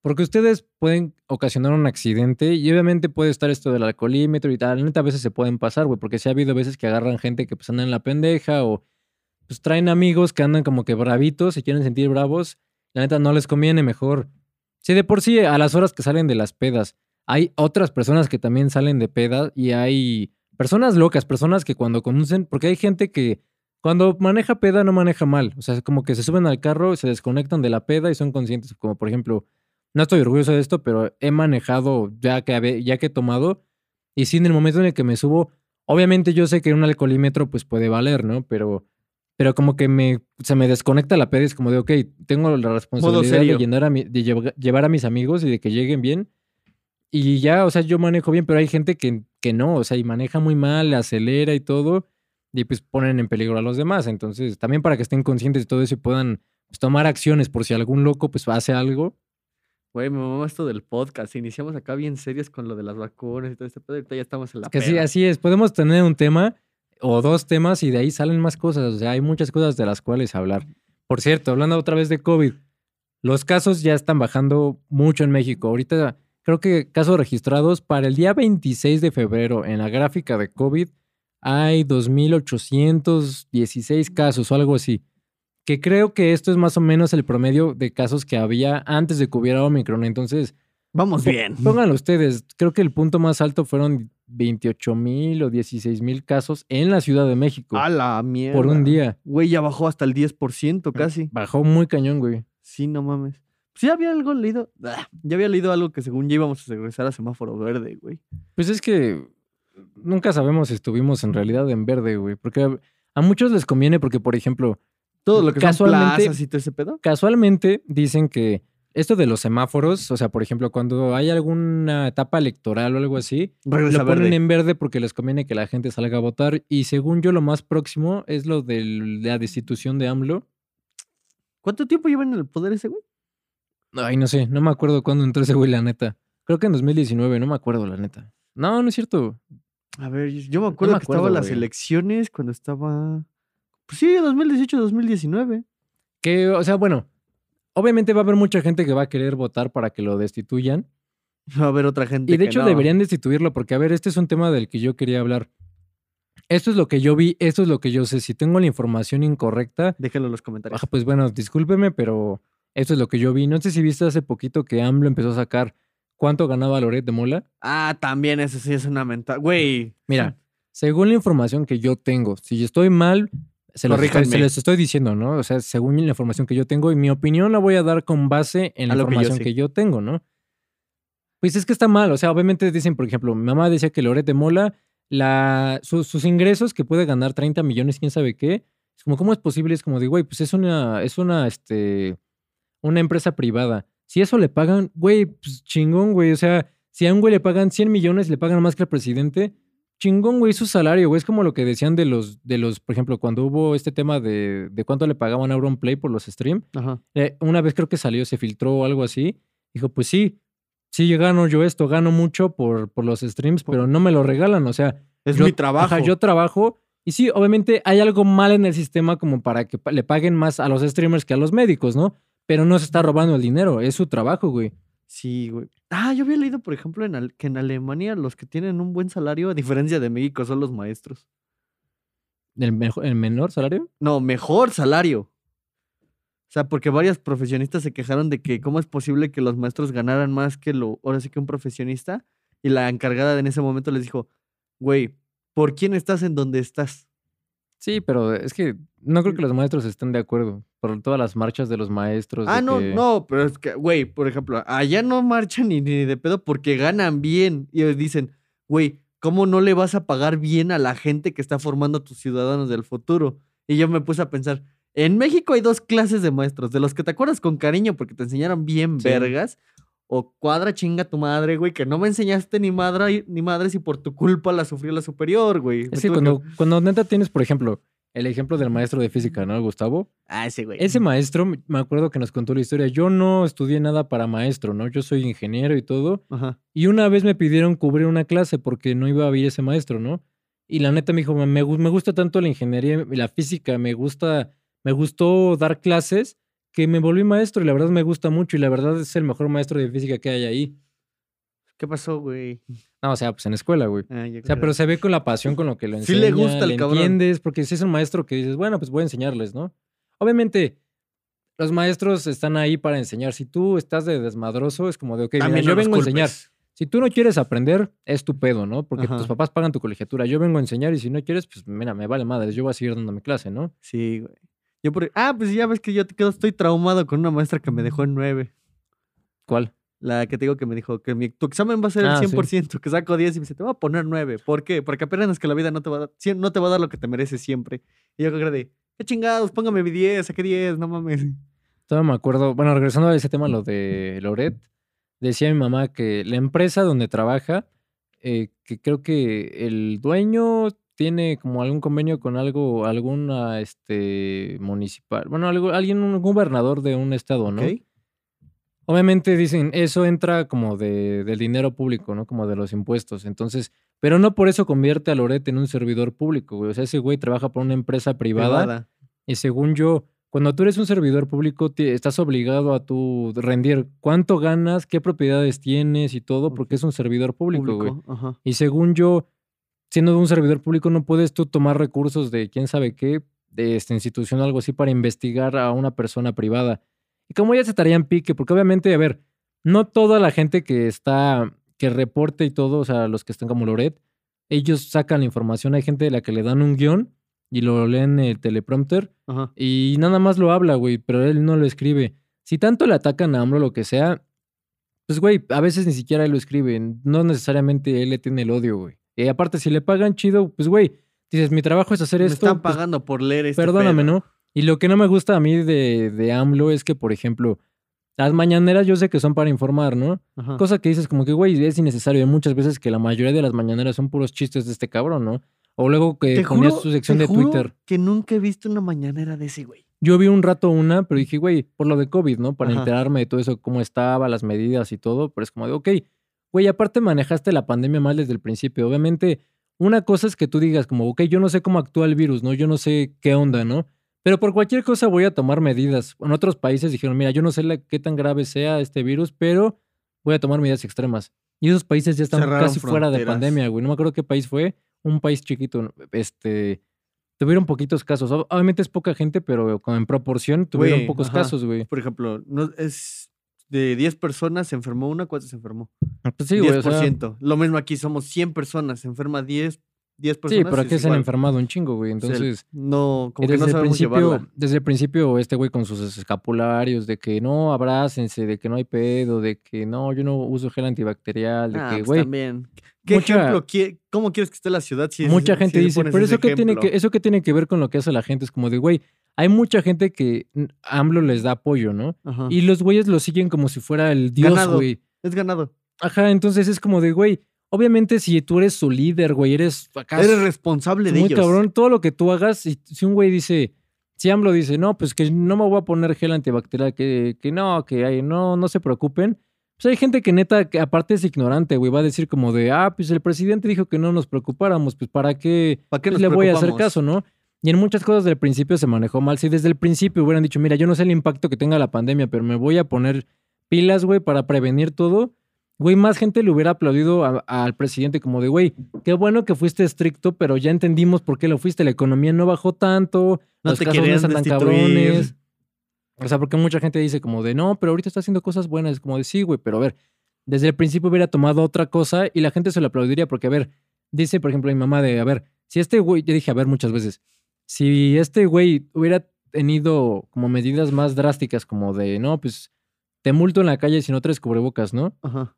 Speaker 1: porque ustedes pueden ocasionar un accidente y obviamente puede estar esto del alcoholímetro y tal. La neta, a veces se pueden pasar, güey, porque sí ha habido veces que agarran gente que pues anda en la pendeja o pues traen amigos que andan como que bravitos y quieren sentir bravos. La neta, no les conviene mejor. Si de por sí a las horas que salen de las pedas, hay otras personas que también salen de pedas y hay personas locas, personas que cuando conducen, porque hay gente que cuando maneja peda no maneja mal. O sea, como que se suben al carro, se desconectan de la peda y son conscientes. Como por ejemplo, no estoy orgulloso de esto, pero he manejado ya que, ya que he tomado. Y sí, en el momento en el que me subo, obviamente yo sé que un alcoholímetro pues puede valer, ¿no? Pero, pero como que me, se me desconecta la peda y es como de, ok, tengo la responsabilidad de, llenar a mi- de lleva- llevar a mis amigos y de que lleguen bien. Y ya, o sea, yo manejo bien, pero hay gente que, que no, o sea, y maneja muy mal, acelera y todo, y pues ponen en peligro a los demás. Entonces, también para que estén conscientes de todo eso y puedan pues, tomar acciones por si algún loco pues hace algo.
Speaker 2: Güey, me mama esto del podcast. Iniciamos acá bien serios con lo de las vacunas y todo este pedo. Ahorita ya estamos en la
Speaker 1: Que sí,
Speaker 2: peda.
Speaker 1: así es, podemos tener un tema o dos temas y de ahí salen más cosas. O sea, hay muchas cosas de las cuales hablar. Por cierto, hablando otra vez de COVID, los casos ya están bajando mucho en México. Ahorita creo que casos registrados para el día 26 de febrero en la gráfica de COVID hay 2.816 casos o algo así. Que creo que esto es más o menos el promedio de casos que había antes de que hubiera Omicron. Entonces,
Speaker 2: Vamos bien.
Speaker 1: Pónganlo ustedes. Creo que el punto más alto fueron 28 mil o 16 mil casos en la Ciudad de México
Speaker 2: A la mierda.
Speaker 1: por un día.
Speaker 2: Güey, ya bajó hasta el 10% casi.
Speaker 1: Bajó muy cañón, güey.
Speaker 2: Sí, no mames. Sí, había algo leído. Ah, Ya había leído algo que según ya íbamos a regresar a semáforo verde, güey.
Speaker 1: Pues es que nunca sabemos si estuvimos en realidad en verde, güey. Porque a, muchos les conviene porque, por ejemplo,
Speaker 2: Todo lo que son
Speaker 1: Casualmente-
Speaker 2: plazas y todo ese pedo.
Speaker 1: casualmente dicen que esto de los semáforos, o sea, por ejemplo, cuando hay alguna etapa electoral o algo así,
Speaker 2: Regresa
Speaker 1: lo ponen
Speaker 2: verde.
Speaker 1: en verde porque les conviene que la gente salga a votar. Y según yo, lo más próximo es lo de la destitución de AMLO.
Speaker 2: ¿Cuánto tiempo lleva en el poder ese, güey?
Speaker 1: Ay, no sé, no me acuerdo cuándo entró ese güey, la neta. Creo que en 2019, no me acuerdo, la neta. No, no es cierto.
Speaker 2: A ver, yo me acuerdo que
Speaker 1: acuerdo,
Speaker 2: estaban las elecciones cuando estaba. Pues sí, 2018-2019.
Speaker 1: Que, o sea, bueno, obviamente va a haber mucha gente que va a querer votar para que lo destituyan.
Speaker 2: Va a haber otra gente.
Speaker 1: Y de
Speaker 2: que
Speaker 1: hecho
Speaker 2: no.
Speaker 1: deberían destituirlo porque, a ver, este es un tema del que yo quería hablar. Esto es lo que yo vi, esto es lo que yo sé. Si tengo la información incorrecta,
Speaker 2: Déjenlo en los comentarios.
Speaker 1: ah, pues bueno, discúlpeme, pero esto es lo que yo vi. No sé si viste hace poquito que AMLO empezó a sacar cuánto ganaba Loret de Mola.
Speaker 2: Ah, también eso sí es una mental. Güey.
Speaker 1: Mira, según la información que yo tengo, si estoy mal, se los, estoy, se
Speaker 2: Corríjanme.
Speaker 1: les estoy diciendo, ¿no? O sea, según la información que yo tengo y mi opinión la voy a dar con base en la
Speaker 2: que yo
Speaker 1: información que yo tengo, ¿no? Pues es que está mal, o sea, obviamente dicen, por ejemplo, mi mamá decía que Loret de Mola la, su- sus ingresos que puede ganar 30 millones, quién sabe qué. Es como, ¿cómo es posible? Es como de, güey, pues es una, es una, este, una empresa privada. Si eso le pagan, güey, pues chingón, güey. O sea, si a un güey le pagan 100 millones y le pagan más que al presidente, chingón, güey, su salario, güey. Es como lo que decían de los, de los, por ejemplo, cuando hubo este tema de, de cuánto le pagaban a Auronplay por los streams.
Speaker 2: Ajá.
Speaker 1: Eh, una vez creo que salió, se filtró o algo así. Dijo, pues sí, sí gano yo esto, gano mucho por, por los streams,
Speaker 2: Por-
Speaker 1: pero no me lo regalan. O sea,
Speaker 2: Es
Speaker 1: yo-
Speaker 2: mi trabajo.
Speaker 1: ajá, yo trabajo. Y sí, obviamente hay algo mal en el sistema como para que le paguen más a los streamers que a los médicos, ¿no? Pero no se está robando el dinero, es su trabajo, güey.
Speaker 2: Sí, güey. Ah, yo había leído, por ejemplo, en que en Alemania los que tienen un buen salario, a diferencia de México, son los maestros.
Speaker 1: ¿El, mejo- el menor salario?
Speaker 2: No, mejor salario. O sea, porque varios profesionistas se quejaron de que cómo es posible que los maestros ganaran más que lo, ahora sí que un profesionista. Y la encargada en ese momento les dijo, güey, ¿por quién estás en donde estás?
Speaker 1: Sí, pero es que no creo que los maestros estén de acuerdo por todas las marchas de los maestros.
Speaker 2: Ah,
Speaker 1: de
Speaker 2: no,
Speaker 1: que-
Speaker 2: no, pero es que, güey, por ejemplo, allá no marchan ni, ni de pedo porque ganan bien. Y ellos dicen, güey, ¿cómo no le vas a pagar bien a la gente que está formando a tus ciudadanos del futuro? Y yo me puse a pensar, en México hay dos clases de maestros, de los que te acuerdas con cariño porque te enseñaron bien
Speaker 1: Sí.
Speaker 2: vergas, o cuadra chinga tu madre, güey, que no me enseñaste ni madre, ni madres y por tu culpa la sufrió la superior, güey.
Speaker 1: Es que cuando, cuando neta tienes, por ejemplo, el ejemplo del maestro de física, ¿no? Gustavo.
Speaker 2: Ah, ese güey.
Speaker 1: Ese maestro, me acuerdo que nos contó la historia. Yo no estudié nada para maestro, ¿no? Yo soy ingeniero y todo.
Speaker 2: Ajá.
Speaker 1: Y una vez me pidieron cubrir una clase porque no iba a haber ese maestro, ¿no? Y la neta me dijo, me, me gusta tanto la ingeniería y la física, me gusta, me gustó dar clases que me volví maestro y la verdad me gusta mucho y la verdad es el mejor maestro de física que hay ahí.
Speaker 2: ¿Qué pasó, güey?
Speaker 1: No, o sea, pues en escuela, güey.
Speaker 2: Ah,
Speaker 1: O sea, pero se ve con la pasión con lo que lo
Speaker 2: Sí
Speaker 1: enseña.
Speaker 2: le gusta al cabrón.
Speaker 1: entiendes, porque si es un maestro que dices, bueno, pues voy a enseñarles, ¿no? Obviamente, los maestros están ahí para enseñar. Si tú estás de desmadroso, es como de, ok, mira, yo
Speaker 2: no
Speaker 1: vengo a enseñar. Si tú no quieres aprender, es tu pedo, ¿no? Porque
Speaker 2: Ajá.
Speaker 1: tus papás pagan tu colegiatura. Yo vengo a enseñar y si no quieres, pues mira, me vale madres. Yo voy a seguir dando mi clase, ¿no?
Speaker 2: Sí, güey. Yo por... Ah, pues ya ves que yo te quedo, estoy traumado con una maestra que me dejó en 9.
Speaker 1: ¿Cuál?
Speaker 2: La que te digo que me dijo que mi, tu examen va a ser
Speaker 1: Ah, sí.
Speaker 2: el 100%, que saco 10 y me dice, te voy a poner 9. ¿Por qué? Porque apenas que la vida no te va a dar, no te va a dar lo que te mereces siempre. Y yo creo de, qué chingados, póngame mi 10, saqué 10, no mames.
Speaker 1: Todavía me acuerdo, bueno, regresando a ese tema, lo de Loret, decía mi mamá que la empresa donde trabaja, eh, que creo que el dueño tiene como algún convenio con algo, alguna, este, municipal, bueno, algo, alguien, un gobernador de un estado, ¿no?
Speaker 2: ¿Ok?
Speaker 1: Obviamente dicen, eso entra como de, del dinero público, ¿no? Como de los impuestos. Entonces, pero no por eso convierte a Loret en un servidor público, güey. O sea, ese güey trabaja por una empresa privada.
Speaker 2: Privada.
Speaker 1: Y según yo, cuando tú eres un servidor público, ti- estás obligado a tu rendir cuánto ganas, qué propiedades tienes y todo, porque es un servidor público, güey.
Speaker 2: Ajá.
Speaker 1: Y según yo, siendo un servidor público, no puedes tú tomar recursos de quién sabe qué, de esta institución o algo así, para investigar a una persona privada. Y como ya se estarían pique, porque obviamente, a ver, no toda la gente que está, que reporte y todo, o sea, los que están como Loret, ellos sacan la información. Hay gente de la que le dan un guion y lo leen en el teleprompter
Speaker 2: Ajá.
Speaker 1: y nada más lo habla, güey, pero él no lo escribe. Si tanto le atacan a AMLO lo que sea, pues, güey, a veces ni siquiera él lo escribe. No necesariamente él le tiene el odio, güey. Y aparte, si le pagan chido, pues, güey, dices, mi trabajo es hacer
Speaker 2: Me
Speaker 1: esto.
Speaker 2: están
Speaker 1: pues,
Speaker 2: pagando por leer este
Speaker 1: perdóname,
Speaker 2: pedo.
Speaker 1: ¿no? Y lo que no me gusta a mí de, de AMLO es que, por ejemplo, las mañaneras yo sé que son para informar, ¿no?
Speaker 2: Ajá.
Speaker 1: Cosa que dices como que, güey, es innecesario. Hay muchas veces que la mayoría de las mañaneras son puros chistes de este cabrón, ¿no? O luego que ponía su sección
Speaker 2: te
Speaker 1: de
Speaker 2: juro
Speaker 1: Twitter.
Speaker 2: que nunca he visto una mañanera de ese, güey.
Speaker 1: Yo vi un rato una, pero dije, güey, por lo de COVID, ¿no? Para
Speaker 2: Ajá.
Speaker 1: enterarme de todo eso, cómo estaba, las medidas y todo. Pero es como de, ok, güey, aparte manejaste la pandemia mal desde el principio. Obviamente, una cosa es que tú digas como, ok, yo no sé cómo actúa el virus, ¿no? Yo no sé qué onda, ¿no? Pero por cualquier cosa voy a tomar medidas. En otros países dijeron, mira, yo no sé la- qué tan grave sea este virus, pero voy a tomar medidas extremas. Y esos países ya están
Speaker 2: Cerraron
Speaker 1: casi fuera de pandemia, güey. No me acuerdo qué país fue. Un país chiquito. Este. Tuvieron poquitos casos. Ob- Obviamente es poca gente, pero en proporción tuvieron
Speaker 2: Güey,
Speaker 1: pocos
Speaker 2: ajá.
Speaker 1: casos, güey.
Speaker 2: Por ejemplo, no, es de 10 personas se enfermó una, ¿cuántas se enfermó?
Speaker 1: Pues sí, güey. o sea,
Speaker 2: 10%. Lo mismo aquí, somos 100 personas, se enferma 10, 10
Speaker 1: Sí,
Speaker 2: personas.
Speaker 1: pero
Speaker 2: es
Speaker 1: aquí se han enfermado un chingo, güey.
Speaker 2: O sea,
Speaker 1: Entonces,
Speaker 2: no, como que no
Speaker 1: desde, el
Speaker 2: sabemos
Speaker 1: principio,
Speaker 2: llevarla.
Speaker 1: desde el principio, este güey con sus escapularios de que no abrácense, de que no hay pedo, de que no, yo no uso gel antibacterial, de
Speaker 2: Ah,
Speaker 1: que,
Speaker 2: pues
Speaker 1: güey,
Speaker 2: también. ¿Qué
Speaker 1: mucha-
Speaker 2: ejemplo? ¿Cómo quieres que esté la ciudad si
Speaker 1: mucha gente dice, pero eso qué tiene que, eso qué tiene que ver con lo que hace la gente, es como de, güey, hay mucha gente que AMLO les da apoyo, ¿no?
Speaker 2: Ajá.
Speaker 1: Y los güeyes lo siguen como si fuera el dios,
Speaker 2: Ganado.
Speaker 1: güey.
Speaker 2: Es ganado.
Speaker 1: Ajá, entonces es como de, güey, obviamente si tú eres su líder, güey, eres acá
Speaker 2: Eres responsable de
Speaker 1: muy
Speaker 2: ellos.
Speaker 1: cabrón, todo lo que tú hagas, si, si un güey dice, si AMLO dice, no, pues que no me voy a poner gel antibacterial, que, que no, que hay, no, no se preocupen. Pues hay gente que neta, que aparte es ignorante, güey, va a decir como de, ah, pues el presidente dijo que no nos preocupáramos, pues para qué,
Speaker 2: ¿Para qué
Speaker 1: pues, le voy a hacer caso, ¿no? Y en muchas cosas del principio se manejó mal. Si desde el principio hubieran dicho, mira, yo no sé el impacto que tenga la pandemia, pero me voy a poner pilas, güey, para prevenir todo, güey, más gente le hubiera aplaudido a- al presidente como de, güey, qué bueno que fuiste estricto, pero ya entendimos por qué lo fuiste. La economía no bajó tanto,
Speaker 2: No
Speaker 1: los
Speaker 2: te
Speaker 1: casos no
Speaker 2: querían
Speaker 1: están tan cabrones. O sea, porque mucha gente dice como de, no, pero ahorita está haciendo cosas buenas. Es como de, sí, güey, pero a ver, desde el principio hubiera tomado otra cosa y la gente se lo aplaudiría porque, a ver, dice, por ejemplo, mi mamá de, a ver, si este güey, yo dije, a ver, muchas veces, si este güey hubiera tenido como medidas más drásticas, como de, no, pues te multo en la calle si no traes cubrebocas, ¿no?
Speaker 2: Ajá.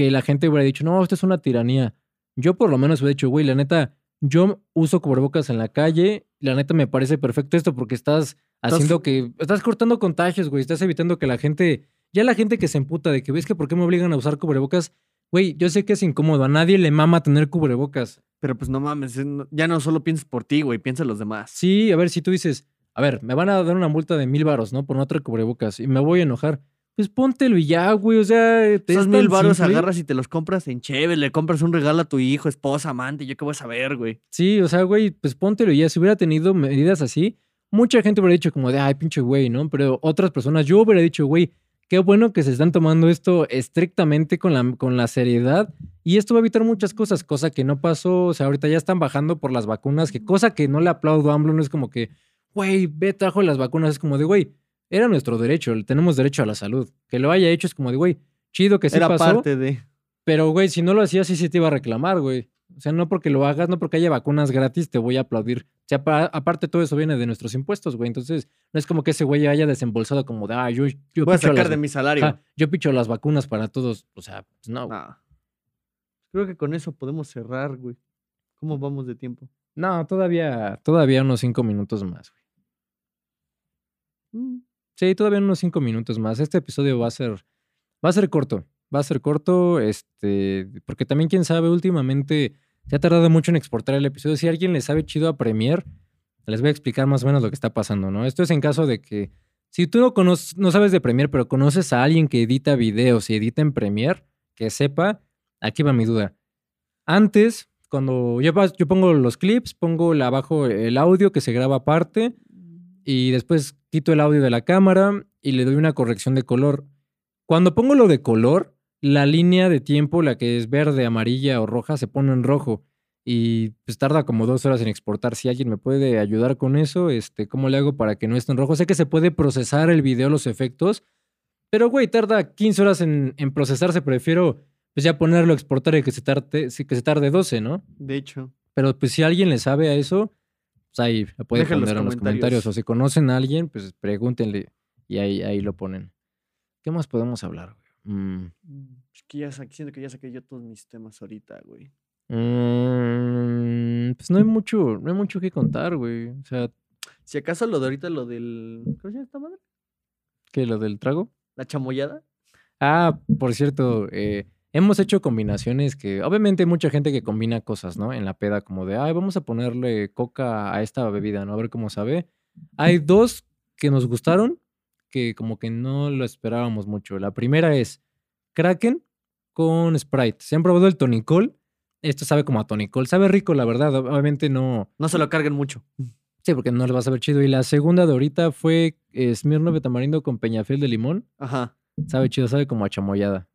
Speaker 1: Que la gente hubiera dicho, no, esto es una tiranía. Yo por lo menos hubiera dicho, güey, la neta, yo uso cubrebocas en la calle, la neta me parece perfecto esto porque estás haciendo que, estás cortando contagios, güey, estás evitando que la gente, ya la gente que se emputa de que ves que por qué me obligan a usar cubrebocas, güey, yo sé que es incómodo, a nadie le mama tener cubrebocas.
Speaker 2: Pero pues no mames, ya no solo piensas por ti, güey, piensa en los demás.
Speaker 1: Sí, a ver, si tú dices, a ver, me van a dar una multa de mil varos, ¿no? Por no traer cubrebocas y me voy a enojar. Pues póntelo y ya, güey, o sea, te
Speaker 2: Esos mil
Speaker 1: simple.
Speaker 2: agarras y te los compras en chévere, le compras un regalo a tu hijo, esposa, amante, yo qué voy a saber, güey.
Speaker 1: Sí, o sea, güey, pues póntelo y ya. Si hubiera tenido medidas así, mucha gente hubiera dicho como de, ay, pinche güey, ¿no? Pero otras personas, yo hubiera dicho, güey, qué bueno que se están tomando esto estrictamente con la, con la seriedad. Y esto va a evitar muchas cosas, cosa que no pasó. O sea, ahorita ya están bajando por las vacunas, que cosa que no le aplaudo a AMLO, no es como que, güey, ve, trajo las vacunas. Es como de, güey, era nuestro derecho, tenemos derecho a la salud. Que lo haya hecho es como de, güey, chido que sí
Speaker 2: Era
Speaker 1: pasó.
Speaker 2: parte de.
Speaker 1: Pero, güey, si no lo hacías, sí se te iba a reclamar, güey. O sea, no porque lo hagas, no porque haya vacunas gratis, te voy a aplaudir. O sea, pa- aparte todo eso viene de nuestros impuestos, güey. Entonces, no es como que ese güey haya desembolsado como de, ah, yo, yo,
Speaker 2: Voy a sacar
Speaker 1: las,
Speaker 2: de mi salario.
Speaker 1: ajá, yo picho las vacunas para todos. O sea, pues no.
Speaker 2: Ah. Creo que con eso podemos cerrar, güey. ¿Cómo vamos de tiempo?
Speaker 1: No, todavía, todavía unos cinco minutos más, güey.
Speaker 2: Mm,
Speaker 1: Sí, todavía unos cinco minutos más. Este episodio va a ser, va a ser corto. Va a ser corto, este, porque también quién sabe, últimamente se ha tardado mucho en exportar el episodio. Si alguien le sabe chido a Premiere, les voy a explicar más o menos lo que está pasando, ¿no? Esto es en caso de que, si tú no, conoces, no sabes de Premiere, pero conoces a alguien que edita videos y edita en Premiere, que sepa, aquí va mi duda. Antes, cuando yo, yo pongo los clips, pongo abajo el audio que se graba aparte y después quito el audio de la cámara y le doy una corrección de color. Cuando pongo lo de color, la línea de tiempo, la que es verde, amarilla o roja, se pone en rojo y pues tarda como dos horas en exportar. Si alguien me puede ayudar con eso, este, ¿cómo le hago para que no esté en rojo? Sé que se puede procesar el video, los efectos, pero güey, tarda 15 horas en, en procesarse. Prefiero pues ya ponerlo, exportar y que se tarde, que se tarde 12, ¿no?
Speaker 2: De hecho.
Speaker 1: Pero pues si alguien le sabe a eso, pues ahí lo puede
Speaker 2: Dejen los
Speaker 1: poner en los
Speaker 2: comentarios.
Speaker 1: O si conocen a alguien, pues pregúntenle y ahí, ahí lo ponen. ¿Qué más podemos hablar? güey? Mm,
Speaker 2: Mm, Es que ya siento que ya saqué yo todos mis temas ahorita, güey.
Speaker 1: mm, pues no hay mucho, no hay mucho que contar, güey. O sea,
Speaker 2: Si acaso lo de ahorita, lo del. ¿Cómo se llama esta madre?
Speaker 1: ¿qué? ¿Lo del trago?
Speaker 2: ¿La chamoyada?
Speaker 1: Ah, por cierto, eh, hemos hecho combinaciones que, obviamente hay mucha gente que combina cosas, ¿no? En la peda, como de, ay, vamos a ponerle coca a esta bebida, ¿no? A ver cómo sabe. Hay dos que nos gustaron, que como que no lo esperábamos mucho. La primera es Kraken con Sprite. ¿Se han probado el tonicol? Esto sabe como a tonicol. Sabe rico, la verdad. Obviamente no...
Speaker 2: No se lo carguen mucho.
Speaker 1: Sí, porque no le vas a ver chido. Y la segunda de ahorita fue eh, Smirnoff de tamarindo con peñafiel de limón.
Speaker 2: Ajá.
Speaker 1: Sabe chido, sabe como a chamoyada.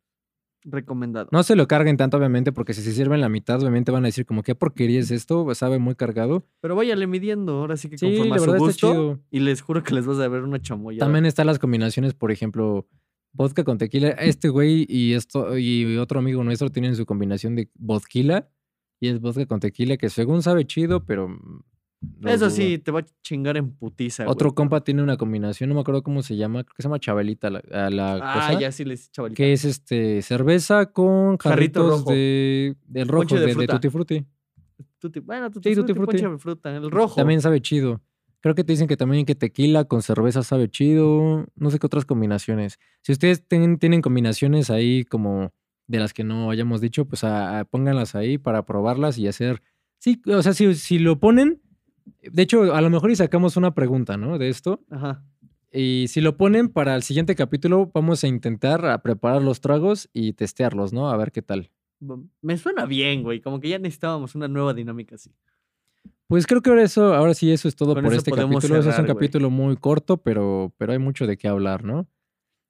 Speaker 2: Recomendado.
Speaker 1: No se lo carguen tanto, obviamente, porque si se sirven la mitad, obviamente van a decir como, ¿qué porquería es esto? Sabe muy cargado.
Speaker 2: Pero váyale midiendo, ahora sí que
Speaker 1: Sí,
Speaker 2: conforme a su gusto. Y les juro que les vas a ver una chamoyada.
Speaker 1: También están las combinaciones, por ejemplo, vodka con tequila. Este güey y, esto, y otro amigo nuestro tienen su combinación de vodquila. Y es vodka con tequila que según sabe chido, pero...
Speaker 2: Eso sí, te va a chingar en putiza, güey.
Speaker 1: Otro compa tiene una combinación, no me acuerdo cómo se llama, creo que se llama Chabelita la,
Speaker 2: Ah,
Speaker 1: cosa.
Speaker 2: ya sí les chavalita.
Speaker 1: Que es este cerveza con
Speaker 2: Jarrito
Speaker 1: jarritos
Speaker 2: rojo.
Speaker 1: de del rojo,
Speaker 2: de
Speaker 1: de, de
Speaker 2: fruta.
Speaker 1: Tutti Frutti.
Speaker 2: Tutti- bueno, tutti
Speaker 1: Sí,
Speaker 2: frutti,
Speaker 1: tutti frutti.
Speaker 2: ponche de fruta. El rojo.
Speaker 1: También sabe chido. Creo que te dicen que también que tequila con cerveza sabe chido. No sé qué otras combinaciones. Si ustedes tienen, tienen combinaciones ahí como de las que no hayamos dicho, pues a- a- pónganlas ahí para probarlas y hacer. Sí, o sea, si, si lo ponen. De hecho, a lo mejor y sacamos una pregunta, ¿no? De esto.
Speaker 2: Ajá.
Speaker 1: Y si lo ponen para el siguiente capítulo, vamos a intentar a preparar los tragos y testearlos, ¿no? A ver qué tal.
Speaker 2: Me suena bien, güey. Como que ya necesitábamos una nueva dinámica así.
Speaker 1: Pues creo que ahora eso, ahora sí eso es todo
Speaker 2: Con
Speaker 1: por
Speaker 2: eso
Speaker 1: este capítulo. Ese es un capítulo muy corto, pero, pero hay mucho de qué hablar, ¿no?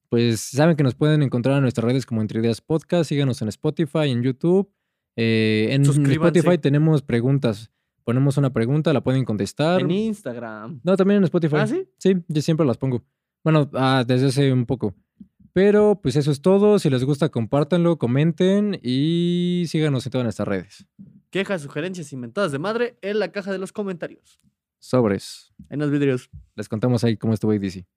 Speaker 1: Pues saben que nos pueden encontrar en nuestras redes como Entre Ideas Podcast, síganos en Spotify, en YouTube. Eh, en. Spotify tenemos preguntas. Ponemos una pregunta, la pueden contestar.
Speaker 2: En Instagram.
Speaker 1: No, también en Spotify.
Speaker 2: ¿Ah, sí?
Speaker 1: Sí, yo siempre las pongo. Bueno, ah, desde hace un poco. Pero pues eso es todo. Si les gusta, compártanlo, comenten y síganos en todas nuestras redes.
Speaker 2: Quejas, sugerencias inventadas de madre en la caja de los comentarios.
Speaker 1: Sobres.
Speaker 2: En los vidrios.
Speaker 1: Les contamos ahí cómo estuvo DC.